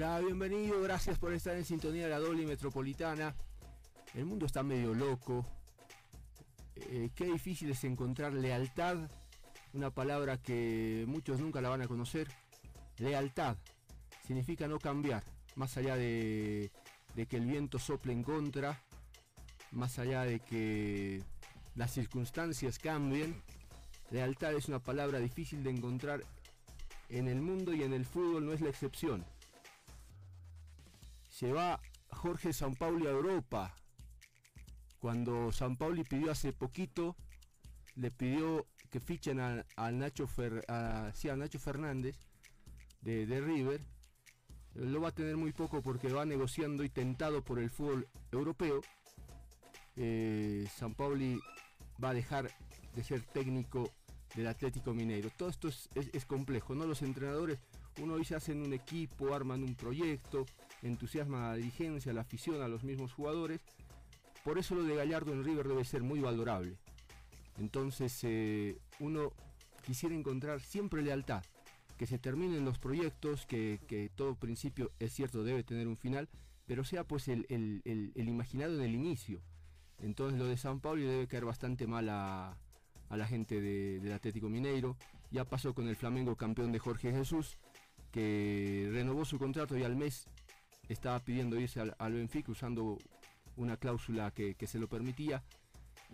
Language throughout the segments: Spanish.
Hola, bienvenido, gracias por estar en sintonía de la doble metropolitana. El mundo está medio loco. Eh, qué difícil es encontrar lealtad, una palabra que muchos nunca la van a conocer. Lealtad significa no cambiar, más allá de, de que el viento sople en contra, más allá de que las circunstancias cambien. Lealtad es una palabra difícil de encontrar en el mundo y en el fútbol no es la excepción se va Jorge Sampaoli a Europa. Cuando Sampaoli pidió hace poquito, le pidió que fichen a, Nacho, Nacho Fernández de, River. Lo va a tener muy poco porque va negociando y tentado por el fútbol europeo. Eh, Sampaoli va a dejar de ser técnico del Atlético Mineiro. Todo esto es, es complejo, ¿no? Los entrenadores uno hoy se hacen un equipo, arman un proyecto, entusiasma a la dirigencia, a la afición, a los mismos jugadores. Por eso lo de Gallardo en River debe ser muy valorable. Entonces eh, uno quisiera encontrar siempre lealtad, que se terminen los proyectos, que, todo principio es cierto debe tener un final, pero sea pues el, imaginado en el inicio. Entonces lo de San Paulo debe caer bastante mal a, la gente del Atlético Mineiro. Ya pasó con el Flamengo campeón de Jorge Jesús que renovó su contrato y al mes estaba pidiendo irse al, Benfica usando una cláusula que, se lo permitía.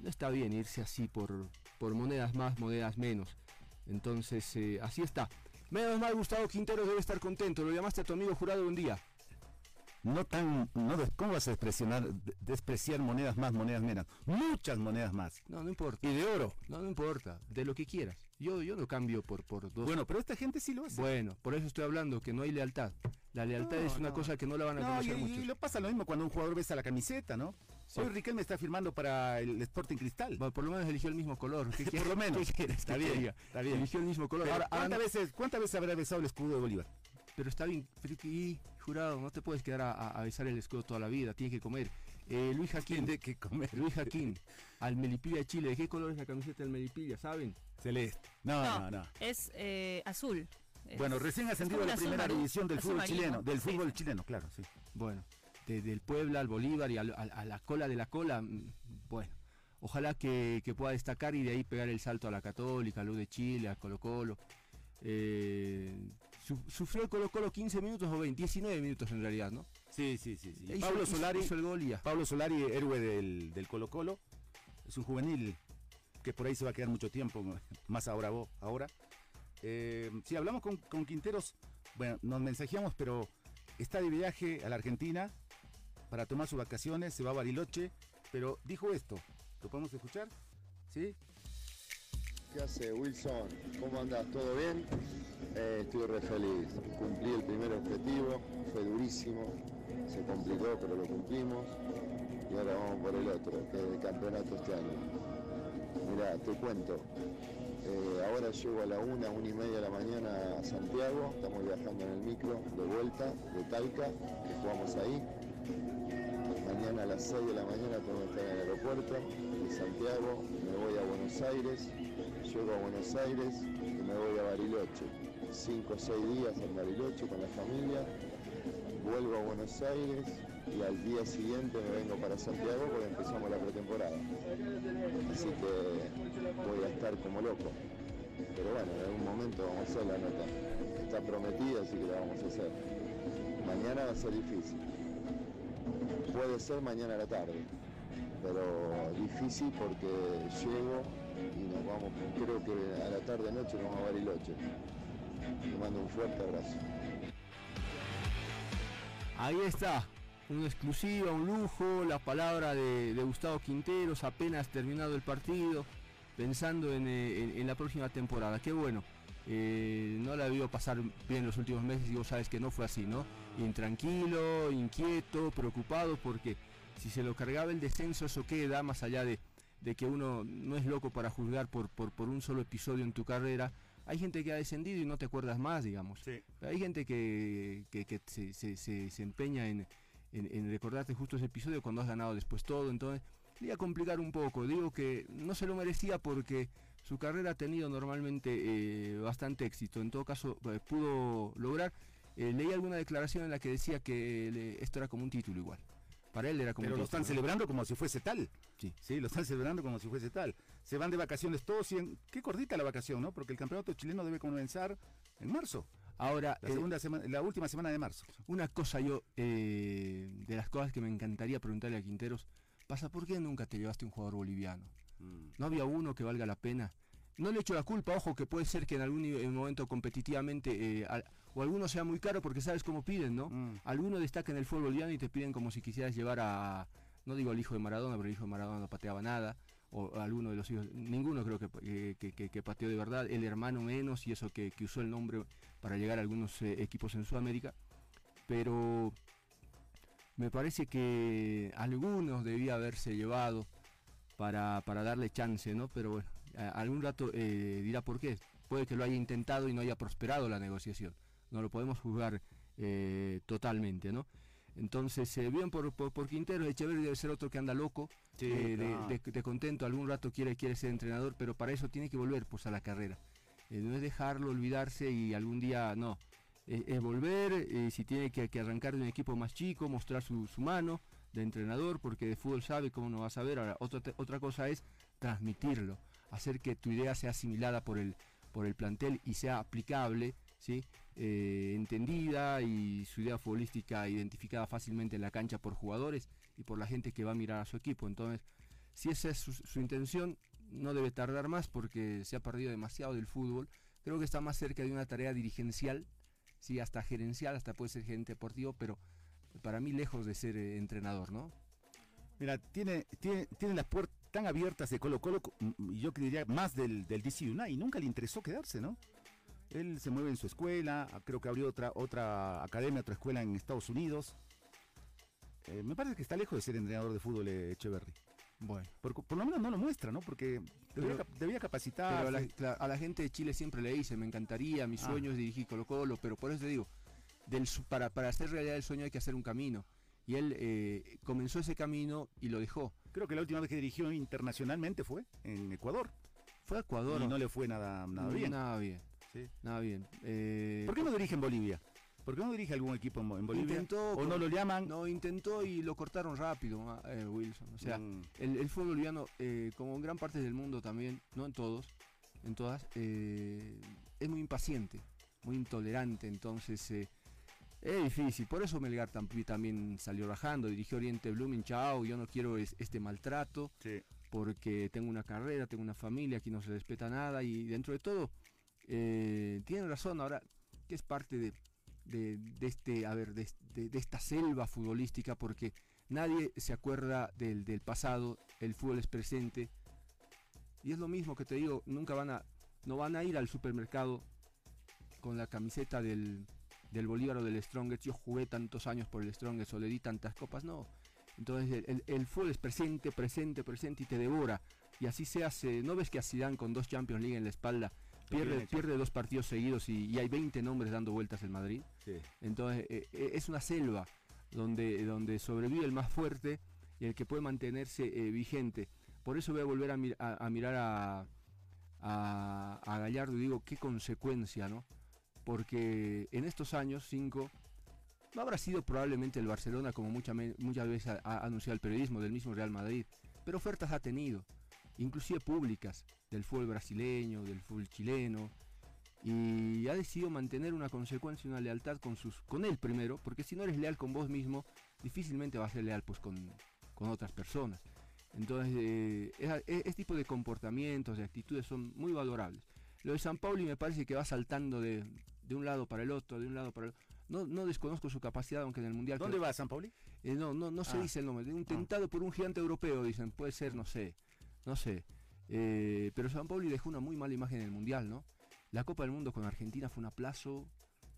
No está bien irse así por, por monedas más, monedas menos. Entonces, eh, así está. Menos mal, Gustavo Quintero debe estar contento. Lo llamaste a tu amigo jurado un día no tan, no, ¿cómo vas a despreciar, despreciar monedas más, monedas menos? Muchas monedas más. No, no importa. Y de oro. No, no importa, de lo que quieras. Yo, yo no cambio por, por dos. Bueno, pero esta gente sí lo hace. Bueno, por eso estoy hablando, que no hay lealtad. La lealtad es una cosa que no la van a conocer y, Y lo pasa lo mismo cuando un jugador besa la camiseta, ¿no? Hoy Riquelme está firmando para el Sporting Cristal. Bueno, por lo menos eligió el mismo color. por lo menos. Está bien, está bien. Eligió el mismo color. ¿cuántas, veces, ¿Cuántas veces habrá besado el escudo de Bolívar? pero está bien, y jurado, no te puedes quedar a, besar el escudo toda la vida, tienes que comer. Eh, Luis Jaquín, de que comer. Luis Jaquín, al Melipilla de Chile, ¿de qué color es la camiseta del Melipilla, saben? Celeste. No, no, no. Es eh, azul. bueno, recién ascendido a la primera división del fútbol chileno, del fútbol chileno, claro, sí. Bueno, desde el Puebla al Bolívar y a, la cola de la cola, mm, bueno. Ojalá que, que, pueda destacar y de ahí pegar el salto a la Católica, a Luz de Chile, a Colo Colo. Eh, sufrió el Colo Colo 15 minutos o 20, 19 minutos en realidad, ¿no? Sí, sí, sí. sí. Pablo Solari hizo el gol Pablo Solari, héroe del, del, Colo Colo, es un juvenil que por ahí se va a quedar mucho tiempo, más ahora vos, ahora. Eh, si hablamos con, con Quinteros, bueno, nos mensajeamos, pero está de viaje a la Argentina para tomar sus vacaciones, se va a Bariloche, pero dijo esto, ¿lo podemos escuchar? ¿Sí? ¿Qué hace Wilson? ¿Cómo andas? ¿Todo bien? Eh, estoy re feliz. Cumplí el primer objetivo, fue durísimo, se complicó pero lo cumplimos y ahora vamos por el otro, que es el campeonato este año. Mira, te cuento, eh, ahora llego a la una, una y media de la mañana a Santiago, estamos viajando en el micro de vuelta de Talca, que jugamos ahí. Mañana a las 6 de la mañana tengo que estar en el aeropuerto de Santiago, me voy a Buenos Aires, llego a Buenos Aires y me voy a Bariloche. Cinco o seis días en Bariloche con la familia, vuelvo a Buenos Aires y al día siguiente me vengo para Santiago porque empezamos la pretemporada. Así que voy a estar como loco. Pero bueno, en algún momento vamos a hacer la nota. Está prometida, así que la vamos a hacer. Mañana va a ser difícil. Puede ser mañana a la tarde, pero difícil porque llego vamos, creo que a la tarde noche vamos a Bariloche. Le mando un fuerte abrazo. Ahí está, una exclusiva, un lujo, la palabra de, Gustavo Quinteros, apenas terminado el partido, pensando en, eh, la próxima temporada. Qué bueno. Eh, no la vio pasar bien los últimos meses y vos sabes que no fue así, ¿no? Intranquilo, inquieto, preocupado, porque si se lo cargaba el descenso, eso queda más allá de, de que uno no es loco para juzgar por, por, un solo episodio en tu carrera. Hay gente que ha descendido y no te acuerdas más, digamos. Hay gente que, se, empeña en, recordarte justo ese episodio cuando has ganado después todo. Entonces, le iba a complicar un poco. Digo que no se lo merecía porque su carrera ha tenido normalmente eh, bastante éxito. En todo caso, eh, pudo lograr. eh, leí alguna declaración en la que decía que esto era como un título igual. Para él era como Pero lo están celebrando como si fuese tal. Sí. Sí, lo están celebrando como si fuese tal. Se van de vacaciones todos y en... Qué cortita la vacación, ¿no? Porque el campeonato chileno debe comenzar en marzo. Ahora, La, eh, segunda semana, la última semana de marzo. una cosa yo, eh, de las cosas que me encantaría preguntarle a Quinteros, pasa, ¿por qué nunca te llevaste un jugador boliviano? ¿No había uno que valga la pena? No le echo la culpa, ojo, que puede ser que en algún en momento competitivamente, eh, al- o alguno sea muy caro porque sabes cómo piden, ¿no? Mm. Alguno destaca en el fútbol boliviano y te piden como si quisieras llevar a, no digo al hijo de Maradona, pero el hijo de Maradona no pateaba nada, o alguno de los hijos, ninguno creo que, que, que- que- que pateó de verdad, el hermano menos y eso que, usó el nombre para llegar a algunos eh, equipos en Sudamérica, pero me parece que algunos debía haberse llevado para, para darle chance, ¿no? Pero bueno, algún rato eh, dirá por qué. Puede que lo haya intentado y no haya prosperado la negociación. No lo podemos juzgar eh, totalmente, ¿no? Entonces, eh, bien por, por, por Quintero, Echeverri debe ser otro que anda loco, Sí, eh, de, claro. de- de contento, algún rato quiere, quiere ser entrenador, pero para eso tiene que volver pues, a la carrera. Eh, no es dejarlo, olvidarse y algún día no. Es volver, si tiene que, que arrancar de un equipo más chico, mostrar su, su mano de entrenador, porque de fútbol sabe cómo no va a saber. Ahora, otra, otra cosa es transmitirlo, hacer que tu idea sea asimilada por el, por el plantel y sea aplicable, ¿sí? Eh, entendida y su idea futbolística identificada fácilmente en la cancha por jugadores y por la gente que va a mirar a su equipo. Entonces, si esa es su, intención, no debe tardar más porque se ha perdido demasiado del fútbol. Creo que está más cerca de una tarea dirigencial, sí, hasta gerencial, hasta puede ser gerente deportivo, pero para mí lejos de ser eh, entrenador, ¿no? Mira, tiene, tiene, tiene las puertas tan abiertas de Colo Colo, y yo diría más del, del DC United, y nunca le interesó quedarse, ¿no? Él se mueve en su escuela, creo que abrió otra, otra academia, otra escuela en Estados Unidos. Eh, me parece que está lejos de ser entrenador de fútbol eh, Echeverry. Bueno. Por, por lo menos no lo muestra, ¿no? Porque debía, capacitar. Pero a la, a la gente de Chile siempre le dice, me encantaría, mi Ah. sueño es dirigir Colo Colo, pero por eso te digo, del, su- para, para hacer realidad el sueño hay que hacer un camino. Y él eh, comenzó ese camino y lo dejó. Creo que la última vez que dirigió internacionalmente fue en Ecuador. Fue a Ecuador. y no le fue nada, nada bien. Nada bien. Sí. Nada bien. Eh, ¿Por qué no dirige en Bolivia? ¿Por qué no dirige algún equipo en, Bo- en Bolivia? Intentó ¿O no lo llaman? No, intentó y lo cortaron rápido, ah, eh, Wilson. O sea, Mm, el, el fútbol boliviano, eh, como en gran parte del mundo también, no en todos, en todas, eh, es muy impaciente, muy intolerante, entonces es difícil. Por eso Melgar tam- también salió rajando, dirigió Oriente Blooming, chao, yo no quiero es- este maltrato, sí. porque tengo una carrera, tengo una familia, aquí no se respeta nada y dentro de todo, eh, tienen razón, ahora que es parte de, este, a ver, de, esta selva futbolística, porque nadie se acuerda del, pasado, el fútbol es presente, y es lo mismo que te digo, nunca van a, no van a ir al supermercado con la camiseta del, Bolívar o del Strongest, yo jugué tantos años por el Strongest o le di tantas copas, no. Entonces el, el, fútbol es presente, presente, presente y te devora. Y así se hace, ¿no ves que a Zidane con dos Champions League en la espalda pierde, pierde dos partidos seguidos y, y hay 20 nombres dando vueltas en Madrid? sí. Entonces eh, eh, es una selva donde, donde sobrevive el más fuerte y el que puede mantenerse eh, vigente. Por eso voy a volver a, mir- a- a mirar a, a, a Gallardo y digo, qué consecuencia, ¿no? Porque en estos años, cinco, no habrá sido probablemente el Barcelona como mucha muchas veces ha, ha anunciado el periodismo del mismo Real Madrid, pero ofertas ha tenido, inclusive públicas, del fútbol brasileño, del fútbol chileno, y ha decidido mantener una consecuencia, una lealtad con sus, con él primero, porque si no eres leal con vos mismo, difícilmente vas a ser leal pues con, con otras personas. Entonces, eh, ese tipo de comportamientos, de actitudes son muy valorables. Lo de San Pauli me parece que va saltando de, de un lado para el otro, de un lado para el otro. No, no desconozco su capacidad, aunque en el Mundial... ¿Dónde creo- va San Pauli? eh, no, no, no se Ah. dice el nombre. Un tentado por un gigante europeo, dicen. Puede ser, no sé. No sé. Eh, pero San Pauli dejó una muy mala imagen en el Mundial, ¿no? La Copa del Mundo con Argentina fue un aplazo.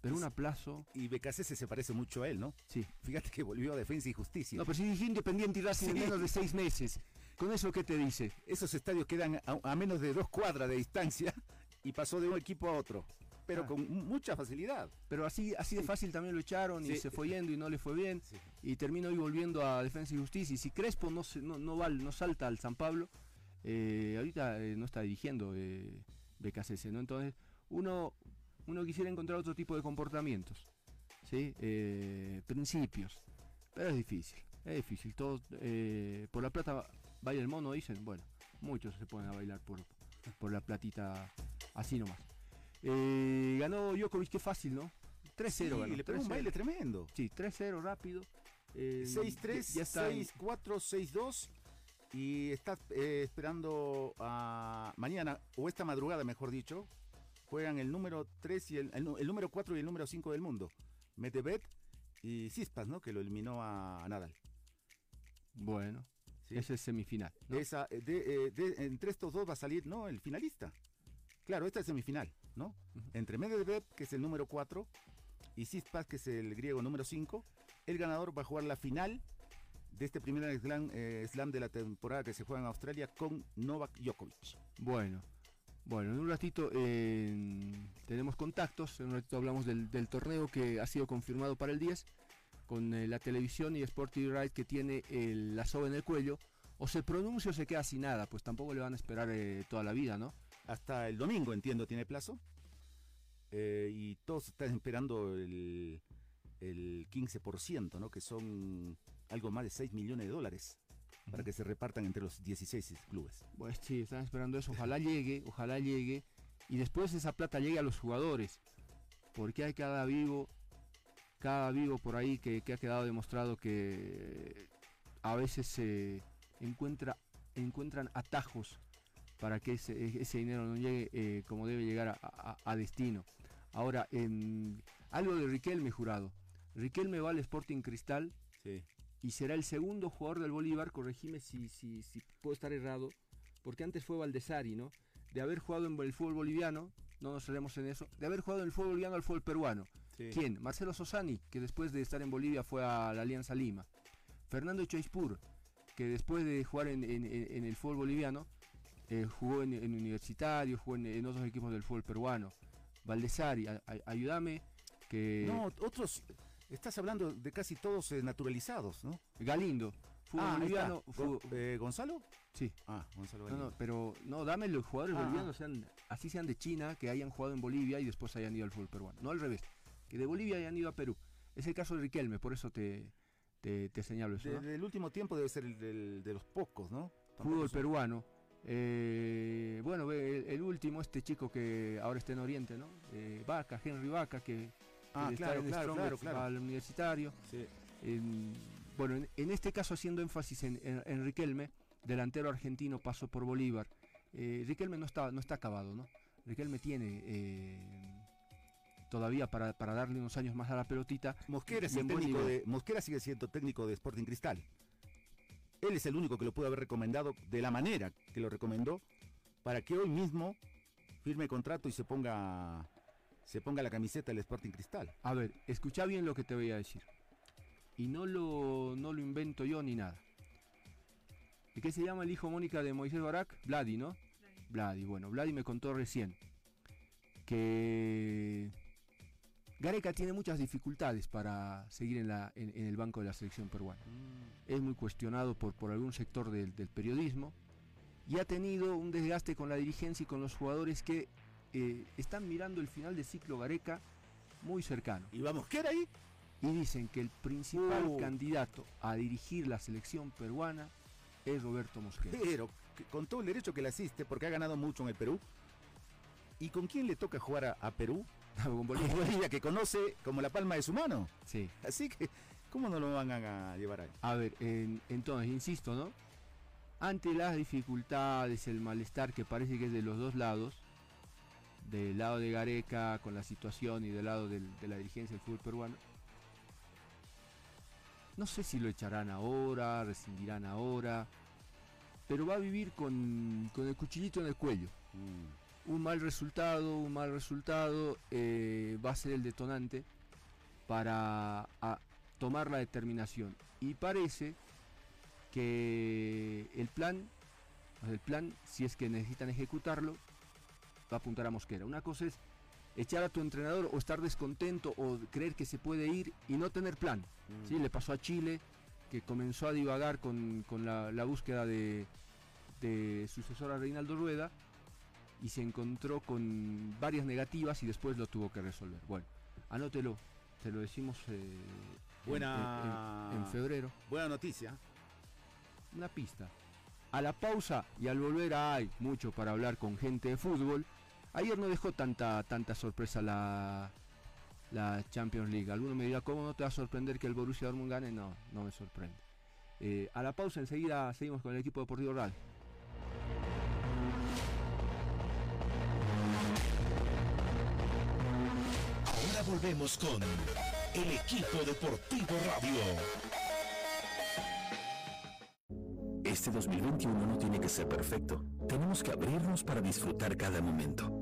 Pero un aplazo. Y Becasese se parece mucho a él, ¿no? Sí. Fíjate que volvió a Defensa y Justicia. No, pero si dirigió Independiente y Racing en menos de seis meses. ¿Con eso qué te dice? Esos estadios quedan a, a menos de dos cuadras de distancia y pasó de un equipo a otro, pero Ah. con mu- mucha facilidad. Pero así, así de fácil también lo echaron y se fue yendo y no le fue bien. Sí. Y terminó hoy volviendo a Defensa y Justicia. Y si Crespo no, se- no, no, va, no salta al San Pablo, eh, ahorita eh, no está dirigiendo eh, BKCS, ¿no? Entonces, uno, uno quisiera encontrar otro tipo de comportamientos. ¿sí? Eh, principios. Pero es difícil, es difícil. Todo, eh, por la plata baila el mono, dicen. Bueno, muchos se ponen a bailar por, por la platita así nomás. Eh, ganó Djokovic, qué fácil, ¿no? 3-0 Sí, ganó. le pegó un 3-0. baile tremendo. Sí, 3-0 rápido. Eh, 6-3, ya- ya está en- 6-4, 6-2 y está eh, esperando a mañana o esta madrugada, mejor dicho, juegan el número 3 y el, el nu- el número 4 y el número 5 del mundo, Medvedev y Cispas, ¿no? Que lo eliminó a, a Nadal. Bueno, ¿sí? ese es semifinal. ¿no? Esa, eh, de- eh, de- entre estos dos va a salir, ¿no? El finalista. Claro, esta es semifinal, ¿no? Entre Medvedev, que es el número 4, y Cispas, que es el griego número 5, el ganador va a jugar la final de este primer slam, eh, slam de la temporada que se juega en Australia con Novak Djokovic. Bueno, bueno, en un ratito eh, tenemos contactos, en un ratito hablamos del, del torneo que ha sido confirmado para el 10, con eh, la televisión y Sporting Right que tiene el- la soga en el cuello, o se pronuncia o se queda sin nada, pues tampoco le van a esperar toda la vida, ¿no? Hasta el domingo, entiendo, tiene plazo. Y todos están esperando el, el 15%, ¿no? Que son algo más de 6 millones de dólares para que se repartan entre los 16 clubes. Pues sí, están esperando eso, ojalá llegue, ojalá llegue, y después esa plata llegue a los jugadores, porque hay cada vivo, cada vivo por ahí que, que ha quedado demostrado que a veces se encuentra, encuentran atajos para que ese, ese dinero no llegue eh, como debe llegar a, a- a destino. Ahora, en, algo de Riquelme jurado. Riquelme va al Sporting Cristal Sí. Y será el segundo jugador del Bolívar, corregime si, si, si puedo estar errado, porque antes fue Valdesari, ¿no? De haber jugado en el fútbol boliviano, no nos cerremos en eso, de haber jugado en el fútbol boliviano al fútbol peruano. Sí. ¿Quién? Marcelo Sosani, que después de estar en Bolivia fue a la Alianza Lima. Fernando Choispur, que después de jugar en, en- en- en el fútbol boliviano, eh, jugó en, en Universitario, jugó en, en otros equipos del fútbol peruano. Valdesari, a- a- ayúdame, que No, otros, estás hablando de casi todos eh, naturalizados, ¿no? Galindo, fútbol Ah, boliviano, Go- eh, ¿Gonzalo? sí, Ah, Gonzalo No, Galindo. no, pero no, dame los jugadores Ah, bolivianos, sean, así sean de China, que hayan jugado en Bolivia y después hayan ido al fútbol peruano. No al revés, que de Bolivia hayan ido a Perú. Es el caso de Riquelme, por eso te, te, te señalo eso. ¿no? Desde el último tiempo debe ser el del- de los pocos, ¿no? Fútbol son- peruano. eh, bueno, el, el último, este chico que ahora está en Oriente, ¿no? Eh, Vaca, Henry Vaca, que Ah, claro, en claro, claro, al universitario. Sí. Bueno, en, en este caso haciendo énfasis en, en- en Riquelme, delantero argentino pasó por Bolívar. Eh, Riquelme no está, no está acabado, ¿no? Riquelme tiene eh, todavía para, para darle unos años más a la pelotita. Mosquera, es Y el en buen técnico nivel. de, Mosquera sigue siendo técnico de Sporting Cristal. Él es el único que lo pudo haber recomendado de la manera que lo recomendó para que hoy mismo firme contrato y se ponga se ponga la camiseta del Sporting Cristal. A ver, escucha bien lo que te voy a decir. Y no lo, no lo invento yo ni nada. ¿De qué se llama el hijo Mónica de Moisés Barak? Vladi, ¿no? Vladi, bueno, Vladi me contó recién que Gareca tiene muchas dificultades para seguir en, la, en, en el banco de la selección peruana. Es muy cuestionado por, por algún sector del, del periodismo y ha tenido un desgaste con la dirigencia y con los jugadores que eh, están mirando el final de ciclo Gareca muy cercano. Y va Mosquera ahí. Y dicen que el principal Uh. candidato a dirigir la selección peruana es Roberto Mosquera. Pero con todo el derecho que le asiste, porque ha ganado mucho en el Perú. ¿Y con quién le toca jugar a, a Perú? Con Bolivia. Bolivia, que conoce como la palma de su mano. Sí. Así que, ¿cómo no lo van a, a llevar ahí? A ver, en- entonces, insisto, ¿no? Ante las dificultades, el malestar que parece que es de los dos lados, del lado de Gareca con la situación y del lado del- de la dirigencia del fútbol peruano, no sé si lo echarán ahora, rescindirán ahora, pero va a vivir con, con el cuchillito en el cuello. un mal resultado, un mal resultado eh, va a ser el detonante para a, tomar la determinación. Y parece que el plan, el plan, si es que necesitan ejecutarlo, va a apuntar a Mosquera. Una cosa es echar a tu entrenador o estar descontento o creer que se puede ir y no tener plan. ¿sí? Le pasó a Chile, que comenzó a divagar con, con la, la búsqueda de, de sucesora Reinaldo Rueda y se encontró con varias negativas y después lo tuvo que resolver. Bueno, anótelo. te lo decimos eh, en- Buena- en- en febrero. Buena noticia. una pista. A la pausa y al volver hay mucho para hablar con gente de fútbol. Ayer no dejó tanta tanta sorpresa la la Champions League. Alguno me dirá, ¿cómo no te va a sorprender que el Borussia Dortmund gane? No, no me sorprende. Eh, a la pausa enseguida seguimos con el equipo deportivo Real. Ahora volvemos con el equipo deportivo radio. Este 2021 no tiene que ser perfecto. Tenemos que abrirnos para disfrutar cada momento.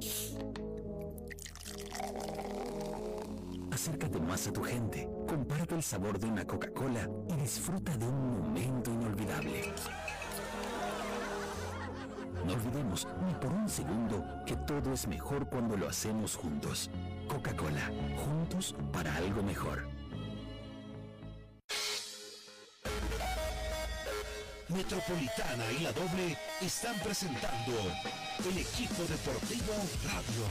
Acércate más a tu gente, comparte el sabor de una Coca-Cola y disfruta de un momento inolvidable. No olvidemos ni por un segundo que todo es mejor cuando lo hacemos juntos. Coca-Cola, juntos para algo mejor. Metropolitana y la doble están presentando el equipo deportivo radio.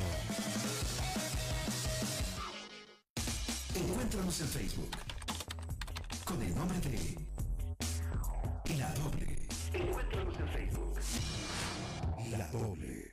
Encuéntranos en Facebook con el nombre de La Doble. Encuéntranos en Facebook. La Doble.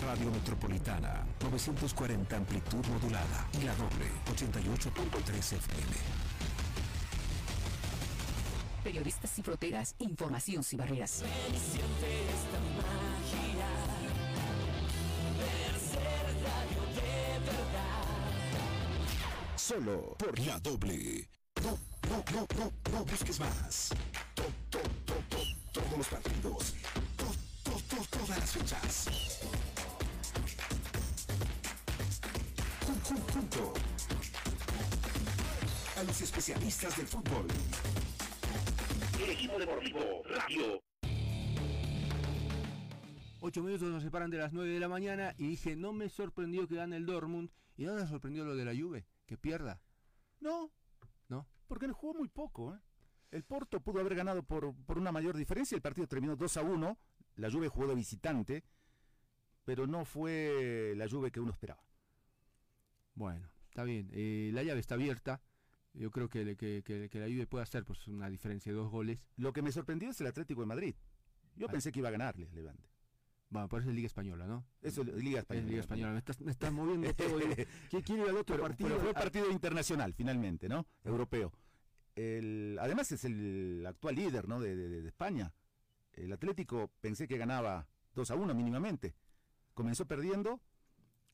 Radio Metropolitana. 940 amplitud modulada. Y la doble. 88.3 FM. Periodistas sin fronteras, información sin barreras. Solo por la doble. No, no, no, no, no busques más. To- to- to- to- todos los partidos. To- to- to- todas las fechas. A los especialistas del fútbol. El equipo deportivo radio. Ocho minutos nos separan de las 9 de la mañana y dije, no me sorprendió que gane el Dortmund y no me sorprendió lo de la Juve, que pierda. No, ¿No? porque le jugó muy poco. ¿eh? El Porto pudo haber ganado por, por una mayor diferencia. El partido terminó 2 a 1. La Juve jugó de visitante, pero no fue la Juve que uno esperaba. Bueno, está bien. eh, la llave está abierta. Yo creo que, que, que- que la Juve puede hacer pues, una diferencia de dos goles. Lo que me sorprendió es el Atlético de Madrid. Yo Ah. pensé que iba a ganarle Levante. Bueno, parece Liga Española, ¿no? Eso es Liga Es Española. Liga Española. Me estás, me estás moviendo todo. ¿Quién quiere ir al otro Pero, partido? pero fue Ah, partido internacional, finalmente, ¿no? Europeo. El, además es el actual líder, ¿no? De, de- de España. El Atlético pensé que ganaba 2 a 1 mínimamente. Comenzó perdiendo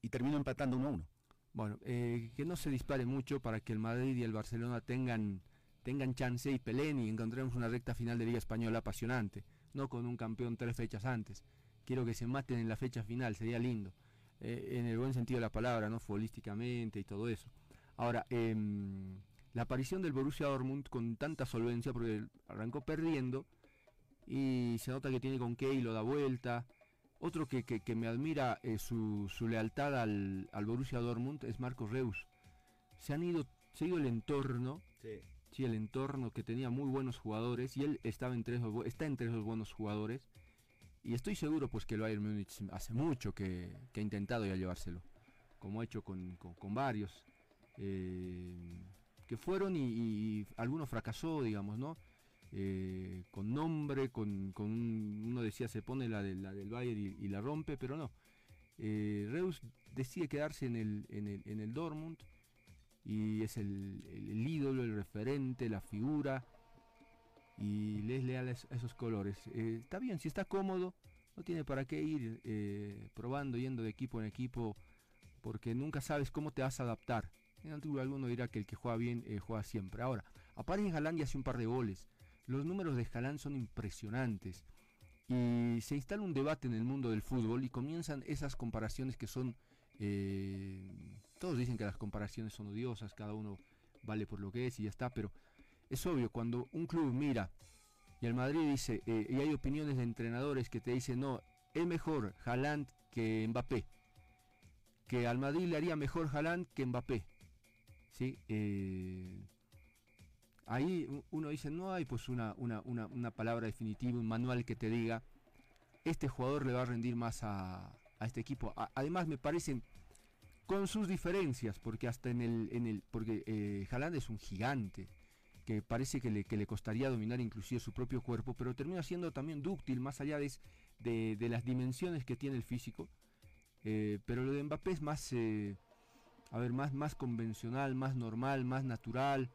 y terminó empatando 1 a 1. Bueno, eh, que no se dispare mucho para que el Madrid y el Barcelona tengan, tengan chance y peleen y encontremos una recta final de Liga Española apasionante. No con un campeón tres fechas antes. Quiero que se maten en la fecha final, sería lindo. Eh, en el buen sentido de la palabra, ¿no? Futbolísticamente y todo eso. Ahora, em, la aparición del Borussia Dortmund con tanta solvencia, porque arrancó perdiendo y se nota que tiene con qué lo da vuelta. Otro que, que- que me admira eh, su, su lealtad al, al Borussia Dortmund es Marcos Reus. Se han ido, se ha ido el entorno, sí, el entorno que tenía muy buenos jugadores y él estaba entre esos, está entre esos buenos jugadores. Y estoy seguro pues que el Bayern Múnich hace mucho que, que ha intentado ya llevárselo, como ha hecho con, con- con varios, eh, que fueron y, y alguno fracasó, digamos, ¿no? Eh, con nombre, con, con un- uno decía se pone la, de, la del Bayern y, la rompe, pero no. Eh, Reus decide quedarse en el, en el, en el Dortmund y es el, el- ídolo, el referente, la figura y le es esos colores. Eh, está bien, si está cómodo, no tiene para qué ir probando, yendo de equipo en equipo, porque nunca sabes cómo te vas a adaptar. En antiguo alguno dirá que el que juega bien juega siempre. Ahora, aparece Haaland y hace un par de goles. Los números de Haaland son impresionantes. Y se instala un debate en el mundo del fútbol y comienzan esas comparaciones que son... eh, todos dicen que las comparaciones son odiosas, cada uno vale por lo que es y ya está, pero es obvio, cuando un club mira y el Madrid dice, eh, y hay opiniones de entrenadores que te dicen, no, es mejor Haaland que Mbappé, que al Madrid le haría mejor Haaland que Mbappé, ¿sí? Eh, ahí uno dice, no hay pues una, una, una, una, palabra definitiva, un manual que te diga, este jugador le va a rendir más a, a este equipo. Además me parecen con sus diferencias, porque hasta en el, en el porque eh, es un gigante, que parece que le, que le, costaría dominar inclusive su propio cuerpo, pero termina siendo también dúctil, más allá de, de, de las dimensiones que tiene el físico. Eh, pero lo de Mbappé es más, eh, a ver, más, más convencional, más normal, más natural.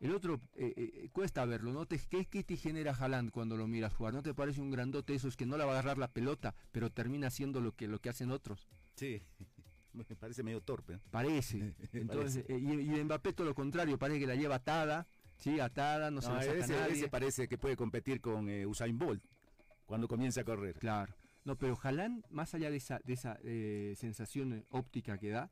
El otro eh, eh, cuesta verlo, ¿no? Te, ¿qué, ¿Qué te genera Haaland cuando lo miras jugar? ¿No te parece un grandote eso? Es que no le va a agarrar la pelota, pero termina haciendo lo que, lo que hacen otros. Sí, me parece medio torpe. ¿no? Parece. Entonces, parece. Eh, y, y Mbappé todo lo contrario, parece que la lleva atada, sí, atada, no, no se la saca ese, nadie. ese parece que puede competir con eh, Usain Bolt cuando comienza a correr. Claro. No, pero Haaland, más allá de esa, de esa eh, sensación óptica que da,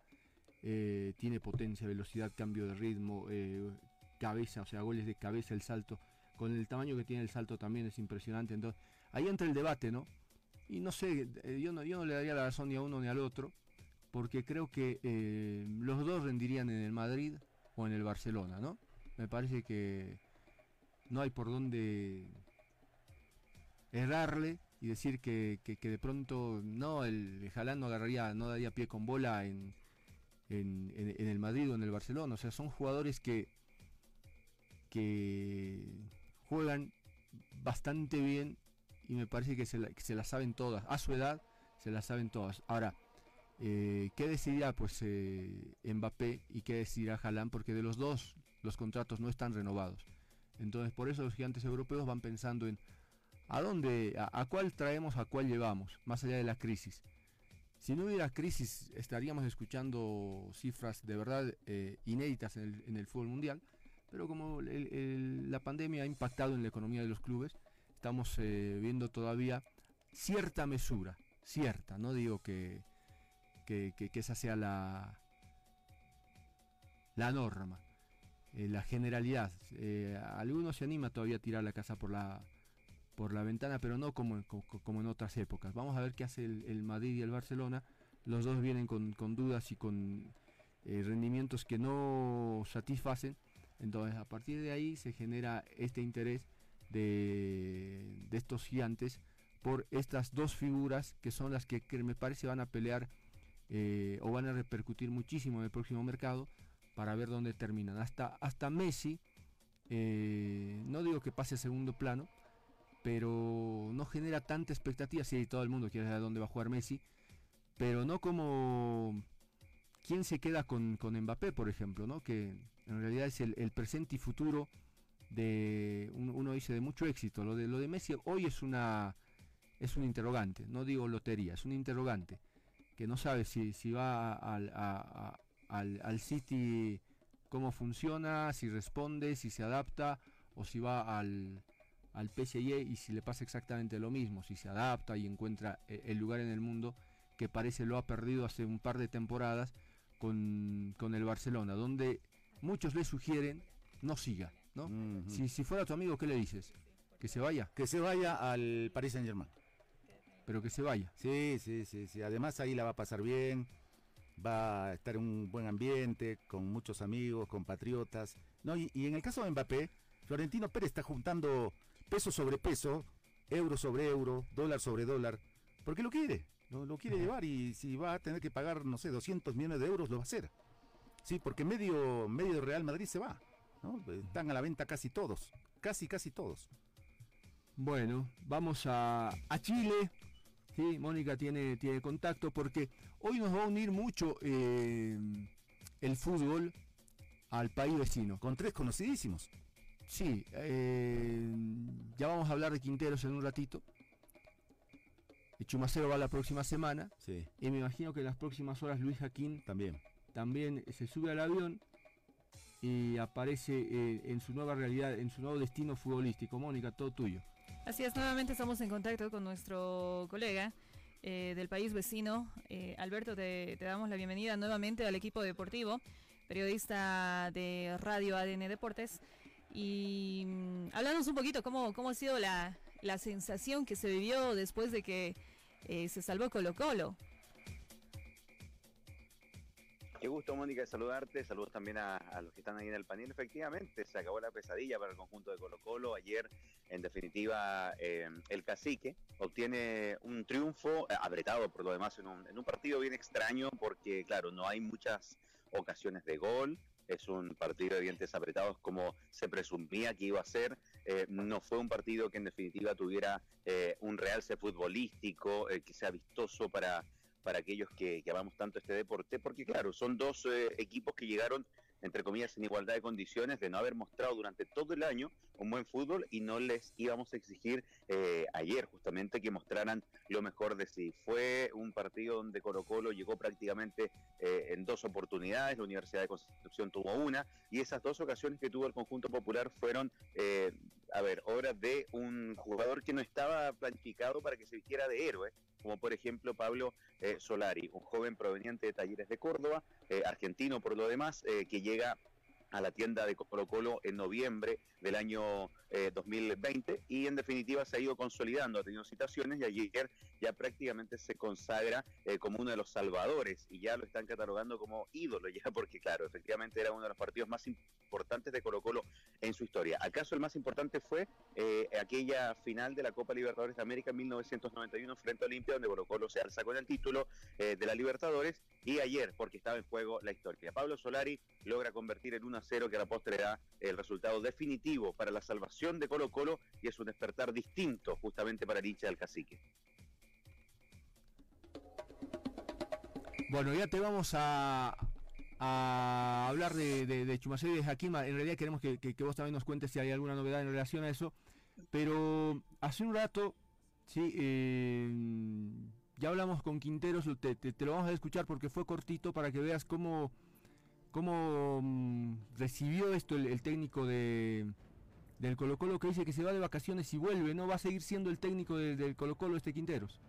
eh, tiene potencia, velocidad, cambio de ritmo, eh, cabeza, o sea, goles de cabeza, el salto, con el tamaño que tiene el salto también es impresionante. Entonces, ahí entra el debate, ¿no? Y no sé, eh, yo no, yo no le daría la razón ni a uno ni al otro, porque creo que eh, los dos rendirían en el Madrid o en el Barcelona, ¿no? Me parece que no hay por dónde errarle y decir que, que, de pronto no, el Jalán no agarraría, no daría pie con bola en, en, en, en, el Madrid o en el Barcelona. O sea, son jugadores que, que juegan bastante bien y me parece que se la, se la saben todas. A su edad se las saben todas. Ahora, eh, ¿qué decidirá pues eh, Mbappé y qué decidirá Haaland? Porque de los dos los contratos no están renovados. Entonces por eso los gigantes europeos van pensando en a dónde, a, a cuál traemos, a cuál llevamos, más allá de la crisis. Si no hubiera crisis, estaríamos escuchando cifras de verdad eh, inéditas en el, en el, fútbol mundial, pero como la pandemia ha impactado en la economía de los clubes, estamos eh, viendo todavía cierta mesura, cierta, no digo que, que, que, que esa sea la, la norma, eh, la generalidad. Eh, algunos se anima todavía a tirar la casa por la, por la ventana, pero no como, como, como, en otras épocas. Vamos a ver qué hace el, el Madrid y el Barcelona. Los dos vienen con, con dudas y con eh, rendimientos que no satisfacen. Entonces, a partir de ahí se genera este interés de, de estos gigantes por estas dos figuras que son las que, que me parece van a pelear eh, o van a repercutir muchísimo en el próximo mercado para ver dónde terminan. Hasta, hasta Messi, eh, no digo que pase a segundo plano, pero no genera tanta expectativa. Sí, todo el mundo quiere saber dónde va a jugar Messi, pero no como quién se queda con, con Mbappé, por ejemplo, ¿no? que en realidad es el, presente y futuro de, un, uno dice, de mucho éxito. Lo de, lo de Messi hoy es una es un interrogante, no digo lotería, es un interrogante que no sabe si, si va al, a, al, al City cómo funciona, si responde, si se adapta o si va al, al PSG y si le pasa exactamente lo mismo, si se adapta y encuentra eh, el lugar en el mundo que parece lo ha perdido hace un par de temporadas con, con el Barcelona, donde muchos le sugieren no siga, ¿no? Uh -huh. si, si, fuera tu amigo, ¿qué le dices? ¿Que se vaya? Que se vaya al Paris Saint Germain. Pero que se vaya. Sí, sí, sí, sí. Además ahí la va a pasar bien, va a estar en un buen ambiente, con muchos amigos, compatriotas. ¿no? Y, y en el caso de Mbappé, Florentino Pérez está juntando peso sobre peso, euro sobre euro, dólar sobre dólar, porque lo quiere, lo, lo quiere llevar y si va a tener que pagar, no sé, 200 millones de euros, lo va a hacer. Sí, porque medio, medio Real Madrid se va, ¿no? Están a la venta casi todos, casi, casi todos. Bueno, vamos a, a Chile. Sí, Mónica tiene, tiene contacto porque hoy nos va a unir mucho eh, el fútbol al país vecino. Con tres conocidísimos. Sí, eh, ya vamos a hablar de Quinteros en un ratito. El Chumacero va la próxima semana. Sí. Y me imagino que en las próximas horas Luis Jaquín también, también se sube al avión y aparece eh, en su nueva realidad, en su nuevo destino futbolístico. Mónica, todo tuyo. Así es, nuevamente estamos en contacto con nuestro colega eh, del país vecino. Eh, Alberto, te, te, damos la bienvenida nuevamente al equipo deportivo. periodista de Radio ADN Deportes. Y mm, háblanos un poquito cómo, cómo ha sido la, la sensación que se vivió después de que eh, se salvó Colo Colo. Qué gusto, Mónica, de saludarte. Saludos también a, los que están ahí en el panel. Efectivamente, se acabó la pesadilla para el conjunto de Colo Colo. Ayer, en definitiva, eh, el cacique obtiene un triunfo, eh, apretado por lo demás, en un, en un partido bien extraño, porque, claro, no hay muchas ocasiones de gol. Es un partido de dientes apretados como se presumía que iba a ser. Eh, no fue un partido que en definitiva tuviera eh, un realce futbolístico, eh, que sea vistoso para, para aquellos que, amamos tanto este deporte, porque claro, son dos eh, equipos que llegaron entre comillas, en igualdad de condiciones, de no haber mostrado durante todo el año un buen fútbol y no les íbamos a exigir eh, ayer justamente que mostraran lo mejor de sí. Fue un partido donde Colo Colo llegó prácticamente eh, en dos oportunidades, la Universidad de Concepción tuvo una y esas dos ocasiones que tuvo el conjunto popular fueron, eh, a ver, obras de un jugador que no estaba planificado para que se vistiera de héroe, como por ejemplo Pablo eh, Solari, un joven proveniente de Talleres de Córdoba, eh, argentino por lo demás, eh, que llega a la tienda de Colo Colo en noviembre del año eh, 2020 y en definitiva se ha ido consolidando, ha tenido citaciones y ayer ya prácticamente se consagra eh, como uno de los salvadores y ya lo están catalogando como ídolo ya porque claro, efectivamente era uno de los partidos más importantes de Colo Colo en su historia. ¿Acaso el más importante fue eh, aquella final de la Copa Libertadores de América en 1991 frente a Olimpia donde Colo Colo se alza con el título eh, de la Libertadores y ayer porque estaba en juego la historia. Pablo Solari logra convertir en 1 a 0 que a la postre da el resultado definitivo para la salvación de Colo Colo y es un despertar distinto justamente para el hincha del cacique. Bueno, ya te vamos a, hablar de, de, Chumacero y de Jaquima. En realidad queremos que, que, que, vos también nos cuentes si hay alguna novedad en relación a eso. Pero hace un rato, sí, eh, ya hablamos con Quinteros, te, te, te, lo vamos a escuchar porque fue cortito para que veas cómo, cómo um, recibió esto el, técnico de, del Colo Colo que dice que se va de vacaciones y vuelve, ¿no? Va a seguir siendo el técnico de, del Colo Colo este Quinteros.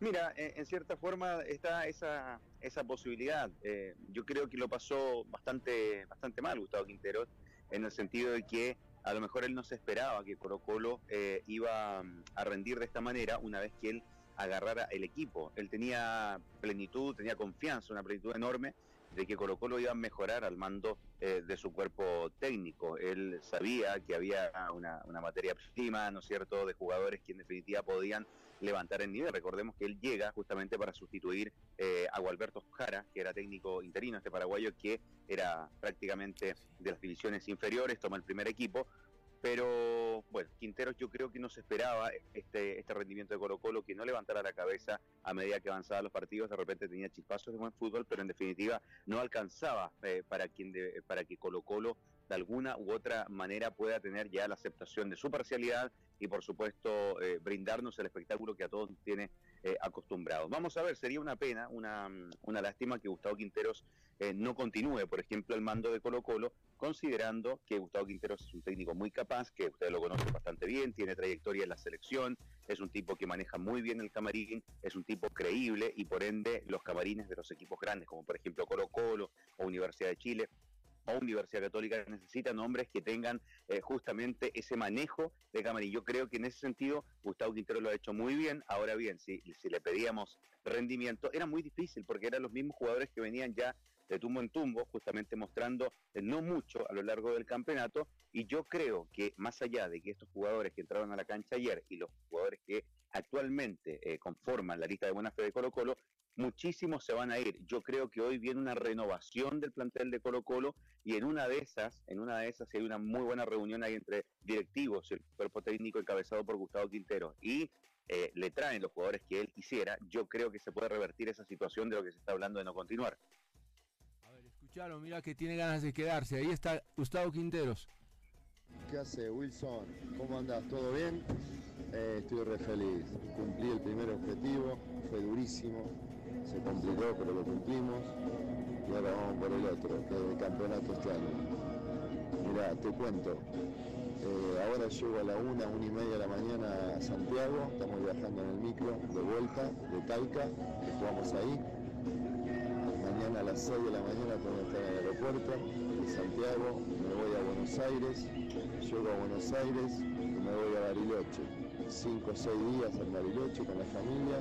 Mira, en, en, cierta forma está esa, esa posibilidad. Eh, yo creo que lo pasó bastante, bastante mal Gustavo Quinteros, en el sentido de que a lo mejor él no se esperaba que Colo Colo eh, iba a rendir de esta manera una vez que él agarrara el equipo. Él tenía plenitud, tenía confianza, una plenitud enorme de que Colo Colo iba a mejorar al mando eh, de su cuerpo técnico. Él sabía que había una, una materia prima, ¿no es cierto?, de jugadores que en definitiva podían levantar el nivel. Recordemos que él llega justamente para sustituir eh, a Gualberto Jara, que era técnico interino, este paraguayo, que era prácticamente de las divisiones inferiores, toma el primer equipo, pero bueno, Quinteros yo creo que no se esperaba este, este rendimiento de Colo Colo, que no levantara la cabeza a medida que avanzaban los partidos, de repente tenía chispazos de buen fútbol, pero en definitiva no alcanzaba eh, para, quien de, para que Colo Colo de alguna u otra manera pueda tener ya la aceptación de su parcialidad y por supuesto eh, brindarnos el espectáculo que a todos tiene eh, acostumbrados. Vamos a ver, sería una pena, una, una lástima que Gustavo Quinteros eh, no continúe, por ejemplo, el mando de Colo Colo, considerando que Gustavo Quinteros es un técnico muy capaz, que ustedes lo conocen bastante bien, tiene trayectoria en la selección, es un tipo que maneja muy bien el camarín, es un tipo creíble y por ende los camarines de los equipos grandes, como por ejemplo Colo Colo o Universidad de Chile, o Universidad Católica necesitan hombres que tengan eh, justamente ese manejo de camarín. Yo creo que en ese sentido Gustavo Quintero lo ha hecho muy bien. Ahora bien, si, si le pedíamos rendimiento, era muy difícil porque eran los mismos jugadores que venían ya de tumbo en tumbo, justamente mostrando eh, no mucho a lo largo del campeonato. Y yo creo que más allá de que estos jugadores que entraron a la cancha ayer y los jugadores que actualmente eh, conforman la lista de buena fe de Colo Colo, muchísimos se van a ir. Yo creo que hoy viene una renovación del plantel de Colo Colo y en una de esas, en una de esas hay una muy buena reunión ahí entre directivos el cuerpo técnico encabezado por Gustavo Quintero y eh, le traen los jugadores que él quisiera, yo creo que se puede revertir esa situación de lo que se está hablando de no continuar. A ver, escucharon, mira que tiene ganas de quedarse. Ahí está Gustavo Quinteros. ¿Qué hace Wilson? ¿Cómo andas? ¿Todo bien? Eh, estoy re feliz. Cumplí el primer objetivo, fue durísimo, se complicó, pero lo cumplimos. Y ahora vamos por el otro, que es el campeonato este año. Mirá, te cuento. Eh, ahora llego a la una, una y media de la mañana a Santiago. Estamos viajando en el micro de vuelta de Talca, que jugamos ahí. Mañana a las 6 de la mañana tengo que estar en el aeropuerto de Santiago, me voy a Buenos Aires, llego a Buenos Aires y me voy a Bariloche. 5 o 6 días en Bariloche con la familia,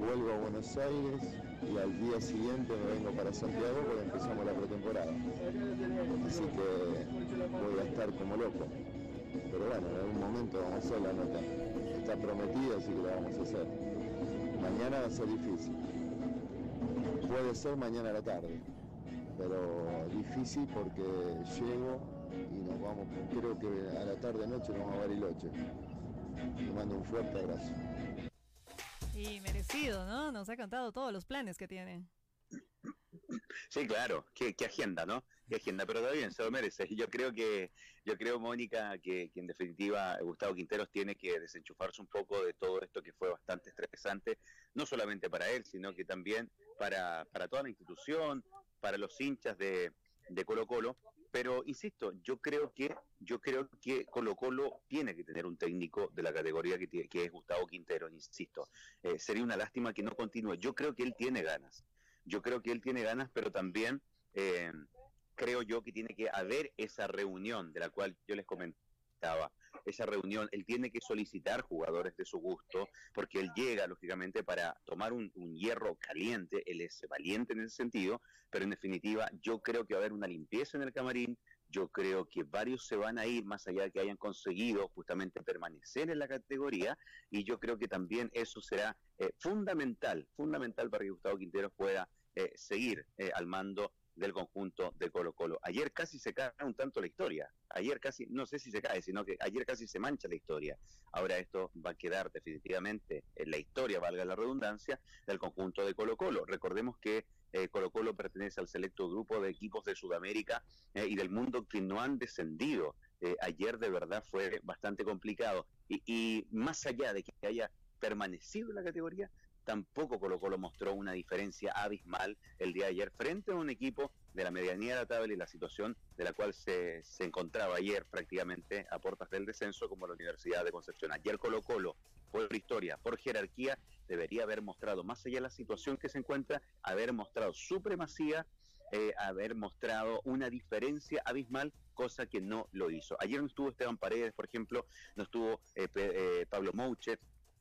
vuelvo a Buenos Aires y al día siguiente me vengo para Santiago porque empezamos la pretemporada. Así que voy a estar como loco. Pero bueno, en algún momento vamos a hacer la nota. Está prometida, así que la vamos a hacer. Mañana va a ser difícil. Puede ser mañana a la tarde, pero difícil porque llego y nos vamos, creo que a la tarde noche nos vamos a Bariloche. Le mando un fuerte abrazo. Y merecido, ¿no? Nos ha contado todos los planes que tiene. Sí, claro, qué, qué agenda, ¿no? Qué agenda, pero está bien, se lo merece. Yo creo que, yo creo, Mónica, que, que en definitiva Gustavo Quinteros tiene que desenchufarse un poco de todo esto que fue bastante estresante, no solamente para él, sino que también para, para toda la institución, para los hinchas de, de Colo Colo, pero insisto, yo creo que yo creo que Colo Colo tiene que tener un técnico de la categoría que, es Gustavo Quintero, insisto. Eh, sería una lástima que no continúe. Yo creo que él tiene ganas. Yo creo que él tiene ganas, pero también eh, creo yo que tiene que haber esa reunión de la cual yo les comentaba. Esa reunión, él tiene que solicitar jugadores de su gusto, porque él llega, lógicamente, para tomar un, hierro caliente, él es valiente en ese sentido, pero en definitiva yo creo que va a haber una limpieza en el camarín, yo creo que varios se van a ir más allá de que hayan conseguido justamente permanecer en la categoría y yo creo que también eso será eh, fundamental, fundamental para que Gustavo Quinteros pueda eh, seguir eh, al mando del conjunto de Colo Colo. Ayer casi se cae un tanto la historia, ayer casi, no sé si se cae, sino que ayer casi se mancha la historia. Ahora esto va a quedar definitivamente en la historia, valga la redundancia, del conjunto de Colo Colo. Recordemos que eh, Colo Colo pertenece al selecto grupo de equipos de Sudamérica eh, y del mundo que no han descendido. Eh, ayer de verdad fue bastante complicado. Y, y más allá de que haya permanecido en la categoría, tampoco Colo Colo mostró una diferencia abismal el día de ayer frente a un equipo de la medianía de la tabla y la situación de la cual se, se encontraba ayer prácticamente a puertas del descenso como la Universidad de Concepción. Ayer Colo Colo, por historia, por jerarquía, debería haber mostrado, más allá de la situación que se encuentra, haber mostrado supremacía, eh, haber mostrado una diferencia abismal, cosa que no lo hizo. Ayer no estuvo Esteban Paredes, por ejemplo, no estuvo eh, eh, Pablo Mouche,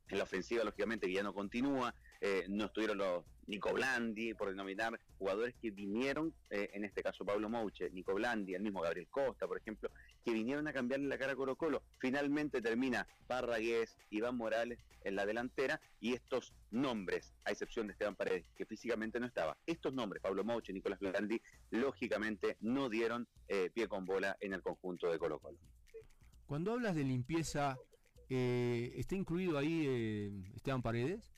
en la ofensiva, lógicamente, que ya no continúa, eh, no estuvieron los Nico Blandi, por denominar jugadores que vinieron, eh, en este caso Pablo Mouche, Nico Blandi, el mismo Gabriel Costa, por ejemplo, que vinieron a cambiarle la cara a Colo Colo. Finalmente termina Parragués, Iván Morales en la delantera y estos nombres, a excepción de Esteban Paredes, que físicamente no estaba, estos nombres, Pablo Mouche, Nicolás Blandi, lógicamente no dieron eh, pie con bola en el conjunto de Colo Colo. Cuando hablas de limpieza, eh, ¿está incluido ahí eh, Esteban Paredes?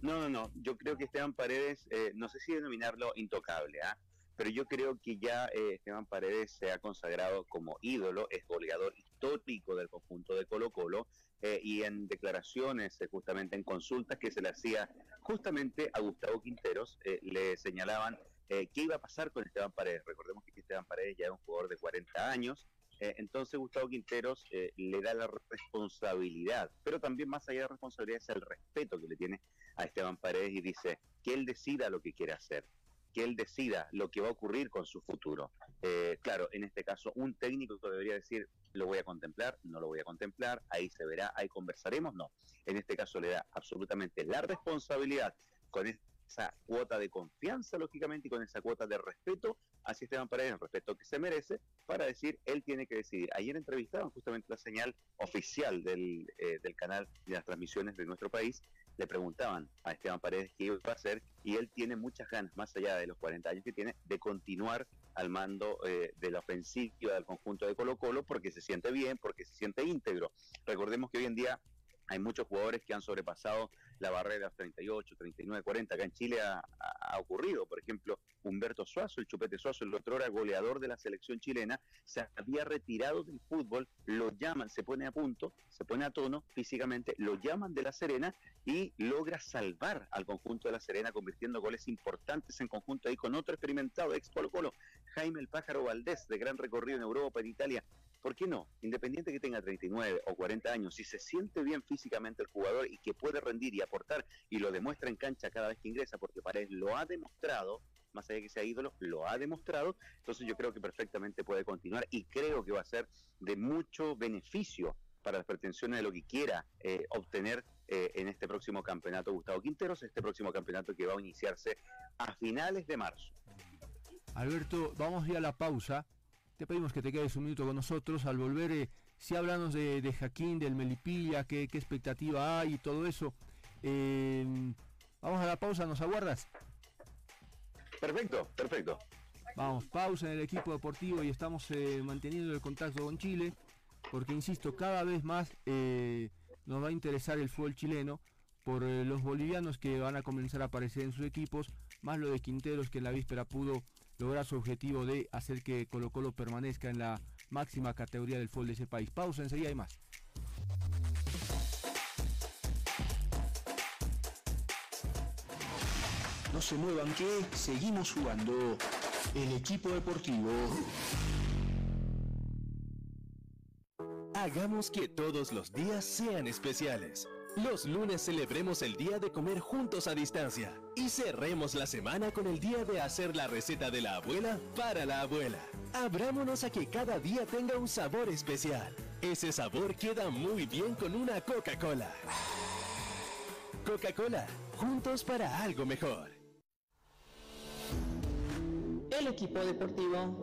No, no, no. Yo creo que Esteban Paredes, eh, no sé si denominarlo intocable, ¿ah? pero yo creo que ya eh, Esteban Paredes se ha consagrado como ídolo, es goleador histórico del conjunto de Colo Colo, eh, y en declaraciones, justamente en consultas que se le hacía justamente a Gustavo Quinteros, le señalaban qué iba a pasar con Esteban Paredes. Recordemos que Esteban Paredes ya es un jugador de 40 años, eh, entonces Gustavo Quinteros eh, le da la responsabilidad, pero también más allá de responsabilidad es el respeto que le tiene a Esteban Paredes y dice que él decida lo que quiere hacer, que él decida lo que va a ocurrir con su futuro. Eh, claro, en este caso un técnico debería decir lo voy a contemplar, no lo voy a contemplar, ahí se verá, ahí conversaremos, no. En este caso le da absolutamente la responsabilidad con esa cuota de confianza, lógicamente, y con esa cuota de respeto hacia Esteban Paredes, el respeto que se merece, para decir, él tiene que decidir. Ayer entrevistaban justamente la señal oficial del, eh, del canal de las transmisiones de nuestro país, le preguntaban a Esteban Paredes qué iba a hacer y él tiene muchas ganas, más allá de los 40 años que tiene, de continuar al mando eh, de la ofensiva del conjunto de Colo Colo porque se siente bien, porque se siente íntegro. Recordemos que hoy en día hay muchos jugadores que han sobrepasado la barrera de los 38, 39, 40. Acá en Chile ha, ocurrido, por ejemplo, Humberto Suazo, el Chupete Suazo, el otro era goleador de la selección chilena, se había retirado del fútbol, lo llaman, se pone a punto, se pone a tono físicamente, lo llaman de La Serena y logra salvar al conjunto de La Serena, convirtiendo goles importantes en conjunto ahí con otro experimentado, ex Colo Colo, Jaime el Pájaro Valdés, de gran recorrido en Europa, en Italia, ¿por qué no? Independiente que tenga 39 o 40 años, si se siente bien físicamente el jugador y que puede rendir y aportar y lo demuestra en cancha cada vez que ingresa, porque Paredes lo ha demostrado, más allá de que sea ídolo, lo ha demostrado, entonces yo creo que perfectamente puede continuar y creo que va a ser de mucho beneficio para las pretensiones de lo que quiera eh, obtener eh, en este próximo campeonato Gustavo Quinteros, este próximo campeonato que va a iniciarse a finales de marzo. Alberto, vamos ya a la pausa. Te pedimos que te quedes un minuto con nosotros. Al volver, eh, si hablamos de, de Jaquín, del Melipilla, qué, qué expectativa hay y todo eso. Eh, vamos a la pausa, ¿nos aguardas? Perfecto, perfecto. Vamos, pausa en el equipo deportivo y estamos eh, manteniendo el contacto con Chile, porque insisto, cada vez más eh, nos va a interesar el fútbol chileno por eh, los bolivianos que van a comenzar a aparecer en sus equipos, más lo de Quinteros que en la víspera pudo lograr su objetivo de hacer que Colo Colo permanezca en la máxima categoría del fútbol de ese país. Pausa, enseguida hay más. No se muevan que seguimos jugando el equipo deportivo. Hagamos que todos los días sean especiales. Los lunes celebremos el día de comer juntos a distancia y cerremos la semana con el día de hacer la receta de la abuela para la abuela. Abrámonos a que cada día tenga un sabor especial. Ese sabor queda muy bien con una Coca-Cola. Coca-Cola, juntos para algo mejor. El equipo deportivo.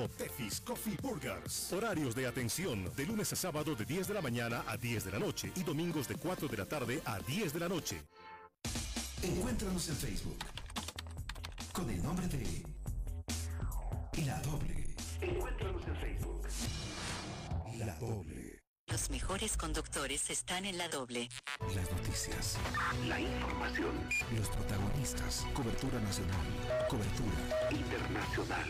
Tefis Coffee Burgers. Horarios de atención de lunes a sábado de 10 de la mañana a 10 de la noche y domingos de 4 de la tarde a 10 de la noche. Encuéntranos en Facebook con el nombre de La Doble. Encuéntranos en Facebook. La Doble. Los mejores conductores están en la doble. Las noticias. La información. Los protagonistas. Cobertura nacional. Cobertura internacional.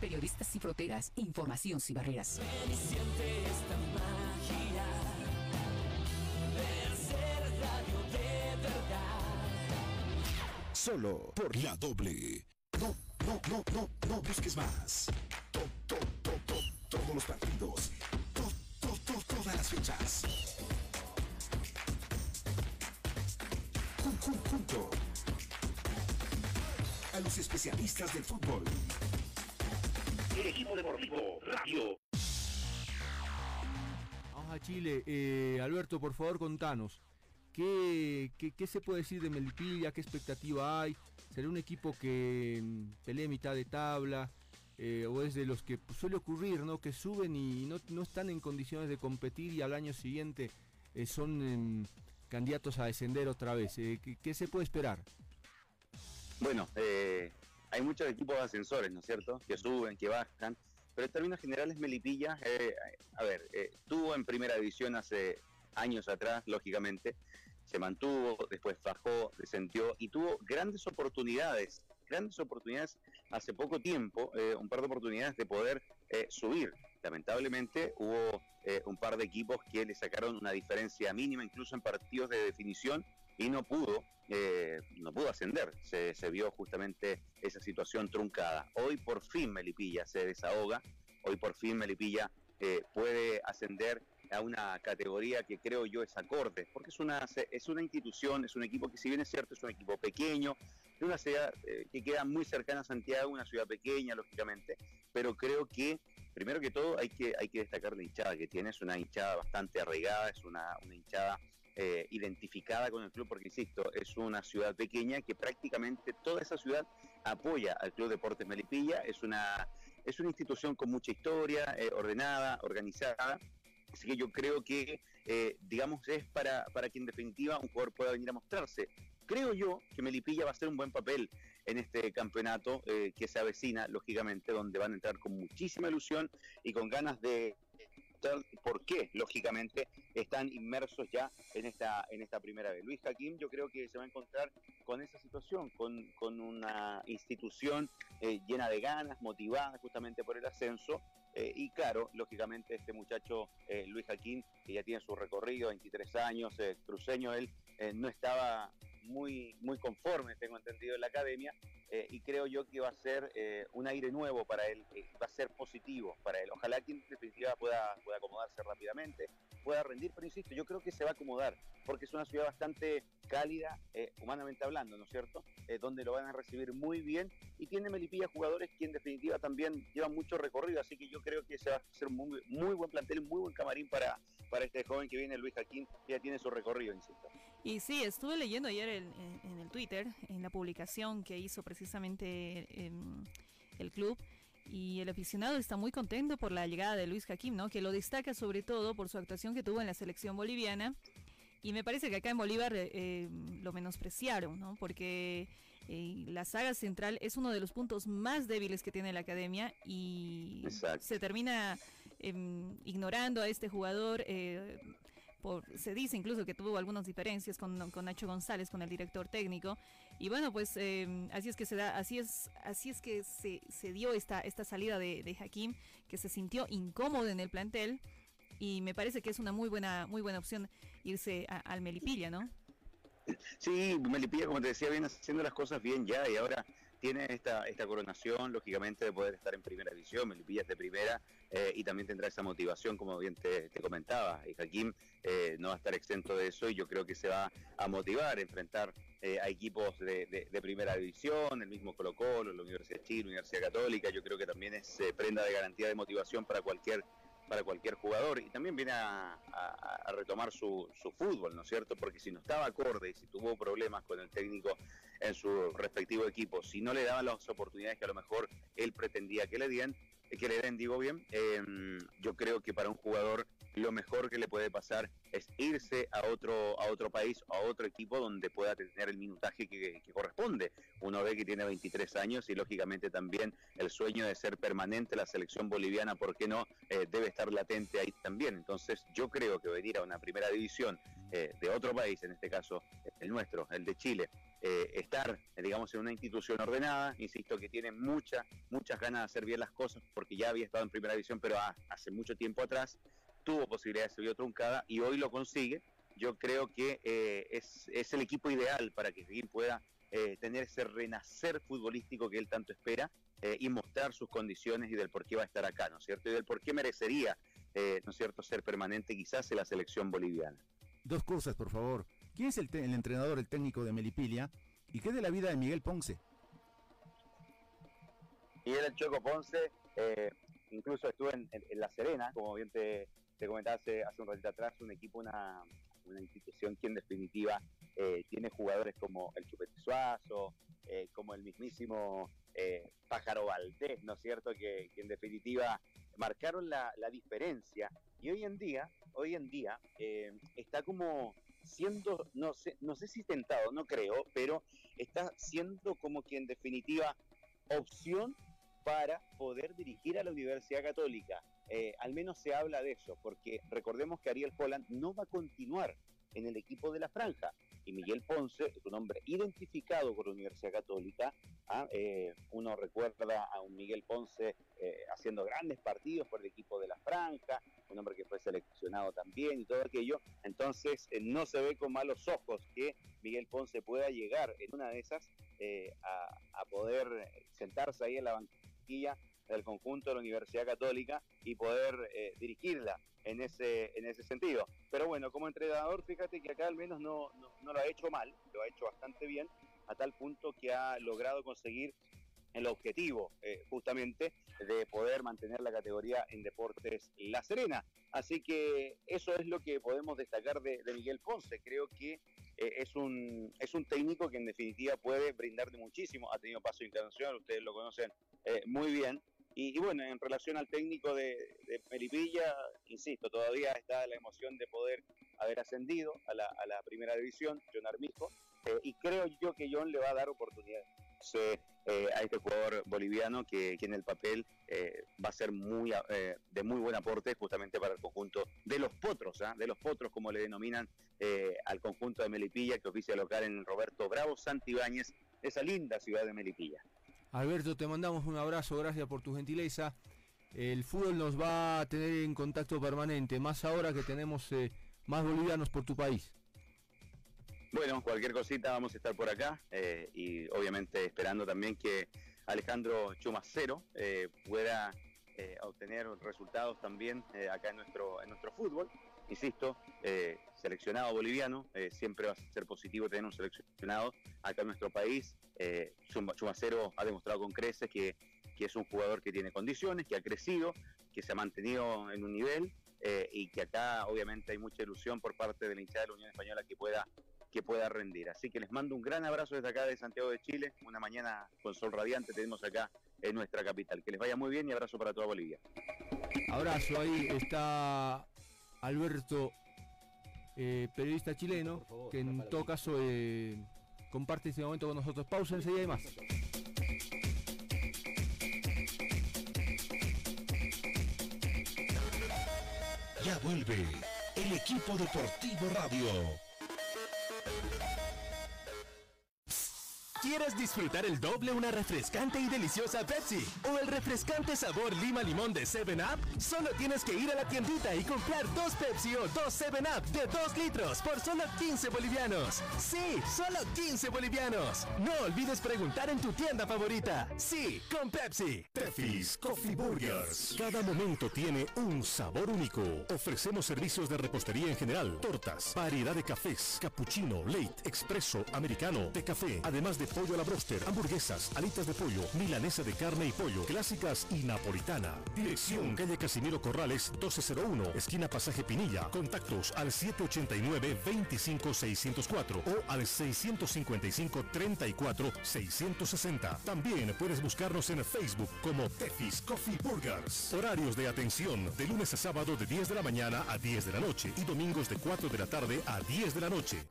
Periodistas sin fronteras, información sin barreras. Solo por la doble. No, no, no, no, no busques más. To, to, to, to, todos los partidos. To, to, to, todas las fechas. Jun- jun- Junto a los especialistas del fútbol. El equipo deportivo Radio. Vamos a Chile. Eh, Alberto, por favor, contanos. ¿Qué, qué, qué se puede decir de Melipilla? ¿Qué expectativa hay? ¿Será un equipo que mm, pelee mitad de tabla? Eh, ¿O es de los que suele ocurrir, ¿no? Que suben y no, no están en condiciones de competir y al año siguiente eh, son em, candidatos a descender otra vez? Eh, ¿qué, qué se puede esperar? Bueno, eh, hay muchos equipos ascensores, ¿no es cierto? Que suben, que bajan. Pero en términos generales, Melipilla, eh, a ver, eh, tuvo en primera división hace años atrás, lógicamente. Se mantuvo, después bajó, descendió y tuvo grandes oportunidades, grandes oportunidades hace poco tiempo, eh, un par de oportunidades de poder eh, subir. Lamentablemente hubo eh, un par de equipos que le sacaron una diferencia mínima, incluso en partidos de definición, y no pudo, eh, no pudo ascender. Se, vio justamente esa situación truncada. Hoy por fin Melipilla se desahoga, hoy por fin Melipilla eh, puede ascender a una categoría que creo yo es acorde, porque es una, es una institución, es un equipo que si bien es cierto es un equipo pequeño, de una ciudad eh, que queda muy cercana a Santiago, una ciudad pequeña lógicamente, pero creo que primero que todo hay que, hay que destacar la hinchada que tiene, es una hinchada bastante arraigada, es una, una hinchada eh, identificada con el club, porque insisto, es una ciudad pequeña que prácticamente toda esa ciudad apoya al Club Deportes Melipilla, es una, es una institución con mucha historia, eh, ordenada, organizada, así que yo creo que, eh, digamos, es para, para que en definitiva un jugador pueda venir a mostrarse. Creo yo que Melipilla va a hacer un buen papel en este campeonato que se avecina, lógicamente, donde van a entrar con muchísima ilusión y con ganas de por qué, lógicamente, están inmersos ya en esta, en esta primera vez. Luis Jaquín yo creo que se va a encontrar con esa situación, con, con una institución eh, llena de ganas, motivada justamente por el ascenso, eh, y claro, lógicamente este muchacho eh, Luis Jaquín, que ya tiene su recorrido, 23 años, cruceño, él no estaba muy, muy conforme, tengo entendido, en la academia, eh, y creo yo que va a ser eh, un aire nuevo para él, eh, va a ser positivo para él. Ojalá que en definitiva pueda, pueda acomodarse rápidamente, pueda rendir, pero insisto, yo creo que se va a acomodar, porque es una ciudad bastante cálida, humanamente hablando, ¿no es cierto? donde lo van a recibir muy bien, y tiene Melipilla jugadores que en definitiva también llevan mucho recorrido, así que yo creo que se va a ser un muy, muy buen plantel, muy buen camarín para, para este joven que viene, Luis Jaquín, que ya tiene su recorrido, insisto. Y sí, estuve leyendo ayer en, el Twitter, en la publicación que hizo precisamente em, el club, y el aficionado está muy contento por la llegada de Luis Jaquín, ¿no? Que lo destaca sobre todo por su actuación que tuvo en la selección boliviana. Y me parece que acá en Bolívar eh, em, lo menospreciaron, ¿no? Porque eh, la saga central es uno de los puntos más débiles que tiene la academia y se termina em, ignorando a este jugador. Eh, se dice incluso que tuvo algunas diferencias con, Nacho González, con el director técnico. Y bueno, pues em, así es que se da, así es, así es que se, dio esta, esta salida de, de Hakim, que se sintió incómodo en el plantel. Y me parece que es una muy buena, muy buena opción irse al Melipilla, ¿no? Sí, Melipilla, como te decía, viene haciendo las cosas bien ya y ahora tiene esta, esta coronación, lógicamente, de poder estar en primera división, Melipilla es de primera eh, y también tendrá esa motivación, como bien te, comentaba. Y Jaquín eh, no va a estar exento de eso y yo creo que se va a motivar a enfrentar eh, a equipos de, primera división, el mismo Colo Colo, la Universidad de Chile, la Universidad Católica, yo creo que también es prenda de garantía de motivación para cualquier para cualquier jugador y también viene a, retomar su, su, fútbol, ¿no es cierto? Porque si no estaba acorde y si tuvo problemas con el técnico en su respectivo equipo, si no le daban las oportunidades que a lo mejor él pretendía que le dieran, que le den, digo bien, em, yo creo que para un jugador lo mejor que le puede pasar es irse a otro, a otro país a otro equipo donde pueda tener el minutaje que, corresponde. Uno ve que tiene 23 años y lógicamente también el sueño de ser permanente la selección boliviana, ¿por qué no? Eh, debe estar latente ahí también. Entonces yo creo que venir a una primera división eh, de otro país, en este caso el nuestro, el de Chile, eh, estar, digamos, en una institución ordenada, insisto que tiene muchas, muchas ganas de hacer bien las cosas, porque ya había estado en primera división, pero ah, hace mucho tiempo atrás, tuvo posibilidades, se vio truncada y hoy lo consigue. Yo creo que eh, es, es, el equipo ideal para que Seguir pueda eh, tener ese renacer futbolístico que él tanto espera eh, y mostrar sus condiciones y del por qué va a estar acá, ¿no es cierto? Y del por qué merecería, ¿no es cierto?, ser permanente quizás en la selección boliviana. Dos cosas, por favor. ¿Quién es el, entrenador, el técnico de Melipilia? ¿Y qué de la vida de Miguel Ponce? Miguel El Choco Ponce, incluso estuve en, La Serena, como bien te, te hace, un ratito atrás, un equipo, una, institución que en definitiva eh, tiene jugadores como el Chupete Suazo, eh, como el mismísimo eh, Pájaro Valdés, ¿no es cierto? Que, en definitiva marcaron la, diferencia y hoy en día, hoy en día está como siendo, no sé, no sé si tentado, no creo, pero está siendo como que en definitiva opción para poder dirigir a la Universidad Católica. Eh, al menos se habla de eso, porque recordemos que Ariel Holland no va a continuar en el equipo de la franja. Y Miguel Ponce es un hombre identificado con la Universidad Católica. ¿ah? Eh, uno recuerda a un Miguel Ponce eh, haciendo grandes partidos por el equipo de la franja, un hombre que fue seleccionado también y todo aquello. Entonces no se ve con malos ojos que Miguel Ponce pueda llegar en una de esas a, a poder sentarse ahí en la banquilla del conjunto de la Universidad Católica y poder eh, dirigirla en ese, en ese sentido. Pero bueno, como entrenador, fíjate que acá al menos no, no, lo ha hecho mal, lo ha hecho bastante bien, a tal punto que ha logrado conseguir el objetivo eh, justamente de poder mantener la categoría en Deportes La Serena. Así que eso es lo que podemos destacar de, Miguel Ponce. Creo que eh, es, un, es un técnico que en definitiva puede brindarle muchísimo. Ha tenido paso internacional, ustedes lo conocen muy bien. Y, bueno, en relación al técnico de, de, Melipilla, insisto, todavía está la emoción de poder haber ascendido a la, a la primera división, John Armijo, eh, y creo yo que John le va a dar oportunidad eh, a este jugador boliviano que, que en el papel eh, va a ser muy eh, de muy buen aporte justamente para el conjunto de los potros, ¿ah? de los potros como le denominan al conjunto de Melipilla que oficia local en Roberto Bravo Santibáñez, esa linda ciudad de Melipilla. Alberto, te mandamos un abrazo, gracias por tu gentileza. El fútbol nos va a tener en contacto permanente, más ahora que tenemos eh, más bolivianos por tu país. Bueno, cualquier cosita vamos a estar por acá eh, y obviamente esperando también que Alejandro Chumacero eh, pueda obtener resultados también acá en nuestro, en nuestro fútbol. Insisto, seleccionado boliviano, siempre va a ser positivo tener un seleccionado acá en nuestro país. Chumacero ha demostrado con creces que, que es un jugador que tiene condiciones, que ha crecido, que se ha mantenido en un nivel eh, y que acá obviamente hay mucha ilusión por parte de la hinchada de la Unión Española que pueda que pueda rendir. Así que les mando un gran abrazo desde acá de Santiago de Chile, una mañana con sol radiante tenemos acá en nuestra capital. Que les vaya muy bien y abrazo para toda Bolivia. Abrazo, ahí está Alberto, eh, periodista chileno, favor, que en todo caso eh, comparte este momento con nosotros. Pausa enseguida y más. Ya vuelve el equipo deportivo radio. ¿Quieres disfrutar el doble una refrescante y deliciosa Pepsi? ¿O el refrescante sabor lima limón de 7-Up? Solo tienes que ir a la tiendita y comprar dos Pepsi o dos 7-Up de 2 litros por solo 15 bolivianos. Sí, solo 15 bolivianos. No olvides preguntar en tu tienda favorita. Sí, con Pepsi. Tefis Coffee Burgers. Cada momento tiene un sabor único. Ofrecemos servicios de repostería en general, tortas, variedad de cafés, cappuccino, late, expreso, americano, de café, además de pollo a la broster, hamburguesas, alitas de pollo, milanesa de carne y pollo, clásicas y napolitana. Dirección calle Casimiro Corrales 1201, esquina Pasaje Pinilla. Contactos al 789-25604 o al 655-34-660. También puedes buscarnos en Facebook como Tefis Coffee Burgers. Horarios de atención de lunes a sábado de 10 de la mañana a 10 de la noche y domingos de 4 de la tarde a 10 de la noche.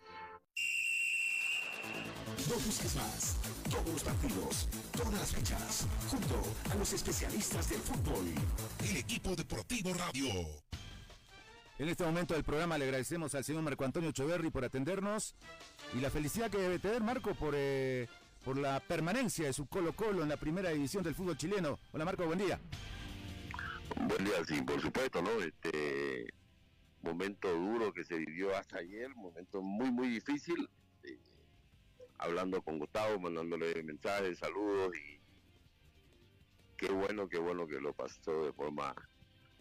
No busques más. Todos los partidos, todas las fechas, junto a los especialistas del fútbol. El equipo deportivo radio. En este momento del programa le agradecemos al señor Marco Antonio Choverri por atendernos y la felicidad que debe tener Marco por, eh, por la permanencia de su Colo Colo en la primera división del fútbol chileno. Hola Marco, buen día. Buen día, sí, por supuesto, ¿no? Este momento duro que se vivió hasta ayer, momento muy, muy difícil hablando con Gustavo, mandándole mensajes, saludos y qué bueno, qué bueno que lo pasó de forma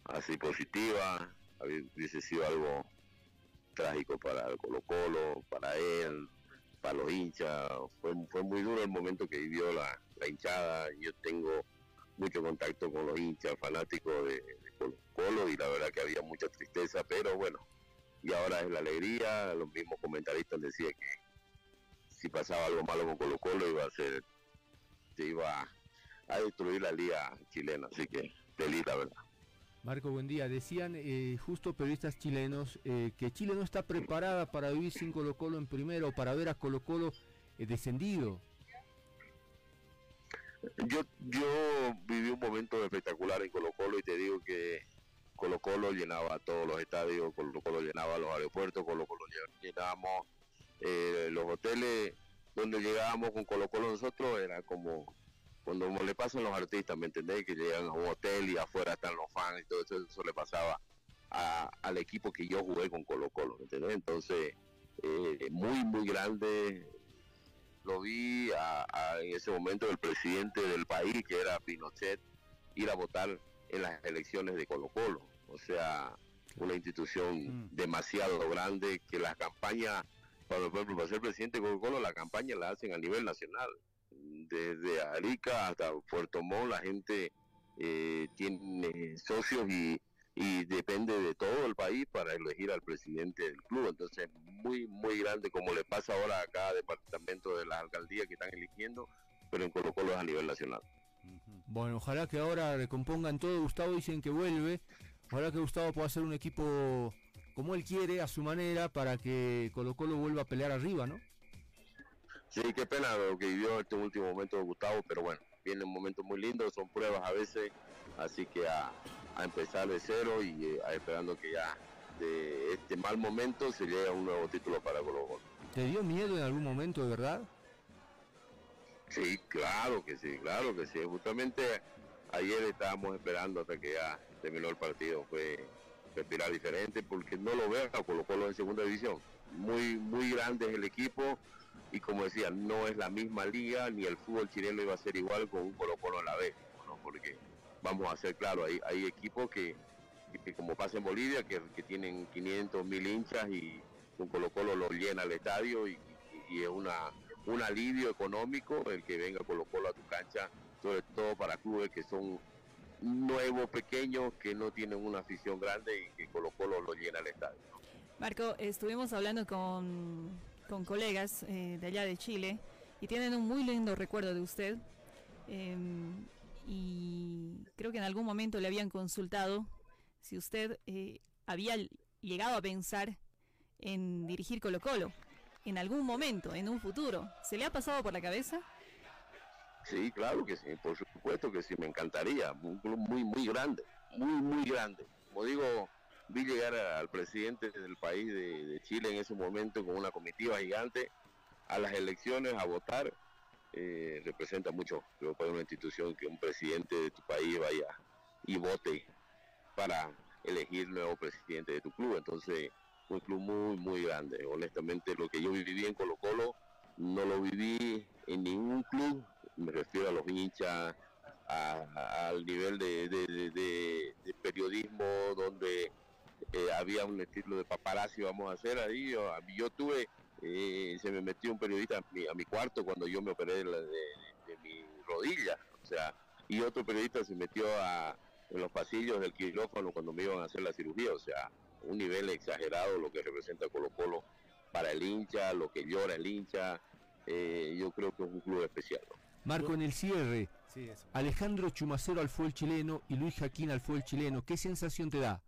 así positiva, hubiese sido algo trágico para el Colo Colo, para él, para los hinchas, fue, fue muy duro el momento que vivió la, la hinchada, yo tengo mucho contacto con los hinchas fanáticos de, de Colo Colo y la verdad que había mucha tristeza, pero bueno, y ahora es la alegría, los mismos comentaristas decían que si pasaba algo malo con Colo Colo iba a ser, se iba a destruir la liga chilena, así que feliz la verdad. Marco, buen día. Decían eh, justo periodistas chilenos eh, que Chile no está preparada para vivir sin Colo Colo en primero, para ver a Colo Colo eh, descendido. Yo, yo viví un momento espectacular en Colo Colo y te digo que Colo Colo llenaba todos los estadios, Colo Colo llenaba los aeropuertos, Colo Colo llenábamos eh, los hoteles donde llegábamos con Colo Colo nosotros era como cuando le pasan los artistas, ¿me entendés? Que llegan a un hotel y afuera están los fans y todo eso, eso le pasaba a, al equipo que yo jugué con Colo Colo, ¿me entendés? Entonces, eh, muy, muy grande, lo vi a, a, en ese momento el presidente del país, que era Pinochet, ir a votar en las elecciones de Colo Colo, o sea, una institución mm. demasiado grande que las campañas para, para ser presidente de Colo, la campaña la hacen a nivel nacional. desde Arica hasta Puerto Montt, la gente eh, tiene socios y, y depende de todo el país para elegir al presidente del club. Entonces, muy, muy grande, como le pasa ahora a cada departamento de las alcaldías que están eligiendo, pero en Colo Colo es a nivel nacional. Bueno, ojalá que ahora recompongan todo. Gustavo dicen que vuelve. Ojalá que Gustavo pueda hacer un equipo como él quiere, a su manera, para que Colo Colo vuelva a pelear arriba, ¿no? Sí, qué pena lo que vivió este último momento de Gustavo, pero bueno, viene un momento muy lindo, son pruebas a veces, así que a, a empezar de cero y eh, a esperando que ya de este mal momento se llegue a un nuevo título para Colo Colo. ¿Te dio miedo en algún momento, de verdad? Sí, claro que sí, claro que sí. Justamente ayer estábamos esperando hasta que ya terminó el partido. Fue respirar diferente porque no lo veo a Colo Colo en segunda división. Muy, muy grande es el equipo y como decía, no es la misma liga ni el fútbol chileno iba a ser igual con un Colo Colo a la vez. ¿no? Porque vamos a ser claros, hay, hay equipos que, que como pasa en Bolivia, que, que tienen 500 mil hinchas y un Colo Colo lo llena el estadio y, y es una un alivio económico el que venga Colo Colo a tu cancha, sobre todo para clubes que son nuevos, pequeños, que no tienen una afición grande y que Colo Colo lo llena el estadio. Marco, estuvimos hablando con, con colegas eh, de allá de Chile y tienen un muy lindo recuerdo de usted. Eh, y creo que en algún momento le habían consultado si usted eh, había llegado a pensar en dirigir Colo Colo en algún momento, en un futuro. ¿Se le ha pasado por la cabeza? Sí, claro que sí, por supuesto que sí, me encantaría. Un club muy, muy grande, muy, muy grande. Como digo, vi llegar al presidente del país de, Chile en ese momento con una comitiva gigante a las elecciones a votar. Eh, representa mucho, creo, para una institución que un presidente de tu país vaya y vote para elegir nuevo presidente de tu club. Entonces, un club muy, muy grande. Honestamente, lo que yo viví en Colo Colo no lo viví en ningún club, me refiero a los hinchas, al nivel de, periodismo donde eh, había un estilo de paparazzi, vamos a hacer ahí. Yo, tuve, eh, se me metió un periodista a mi, a mi cuarto cuando yo me operé la- de- mi rodilla, o sea, y otro periodista se metió a, en los pasillos del quirófano cuando me iban a hacer la cirugía, o sea, un nivel exagerado lo que representa Colo Colo para el hincha, lo que llora el hincha, eh, yo creo que es un club especial. Marco, en el cierre, Sí, eso. Alejandro Chumacero al fútbol chileno y Luis Jaquín al fútbol chileno, ¿qué sensación te da?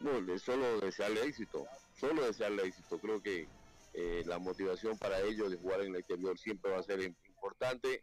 No, solo desearle éxito, solo desearle éxito. Creo que eh, la motivación para ellos de jugar en el exterior siempre va a ser im- importante.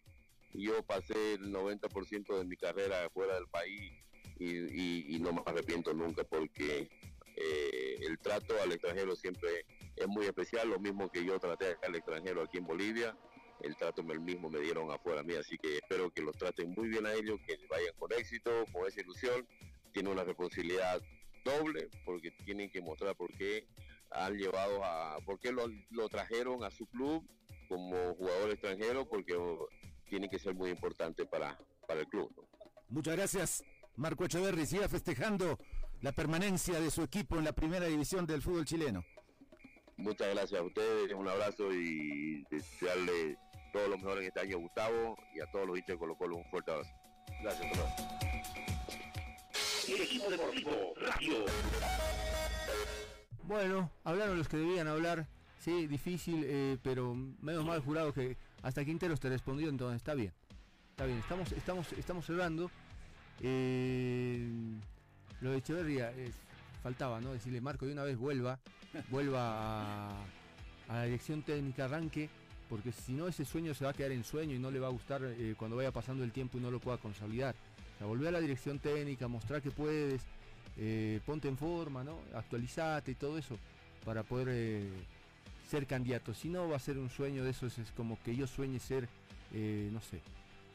Yo pasé el 90% de mi carrera fuera del país y, y- y no me arrepiento nunca porque eh, el trato al extranjero siempre es muy especial, lo mismo que yo traté al extranjero aquí en Bolivia, el trato el mismo me dieron afuera mí, así que espero que los traten muy bien a ellos, que vayan con éxito, con esa ilusión, tiene una responsabilidad doble porque tienen que mostrar por qué han llevado a, por qué lo, lo trajeron a su club como jugador extranjero, porque tiene que ser muy importante para, para el club. Muchas gracias, Marco Echeverri. Siga festejando la permanencia de su equipo en la primera división del fútbol chileno. Muchas gracias a ustedes, un abrazo y desearle todo lo mejor en este año a Gustavo y a todos los hinchas de Colo Colo un fuerte abrazo. Gracias a todos. El equipo deportivo Radio. Bueno, hablaron los que debían hablar. Sí, difícil, eh, pero menos mal jurado que hasta Quinteros te respondió, entonces está bien. Está bien, estamos, estamos, estamos cerrando. Eh, lo de Echeverría es- faltaba, ¿no? Decirle, Marco, de una vez vuelva, vuelva a, a la dirección técnica, arranque, porque si no ese sueño se va a quedar en sueño y no le va a gustar eh, cuando vaya pasando el tiempo y no lo pueda consolidar. O sea, volver a la dirección técnica, mostrar que puedes, eh, ponte en forma, ¿no? Actualizate y todo eso para poder eh, ser candidato. Si no va a ser un sueño de esos, es como que yo sueñe ser, no sé.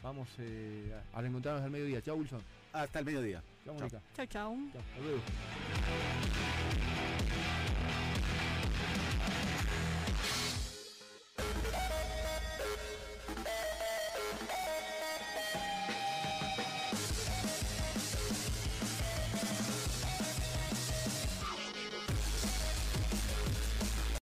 Vamos a a reencontrarnos al mediodía. Chao Wilson. Hasta el mediodía. Chao. Mónica. Chao, chao. Chao, hasta luego.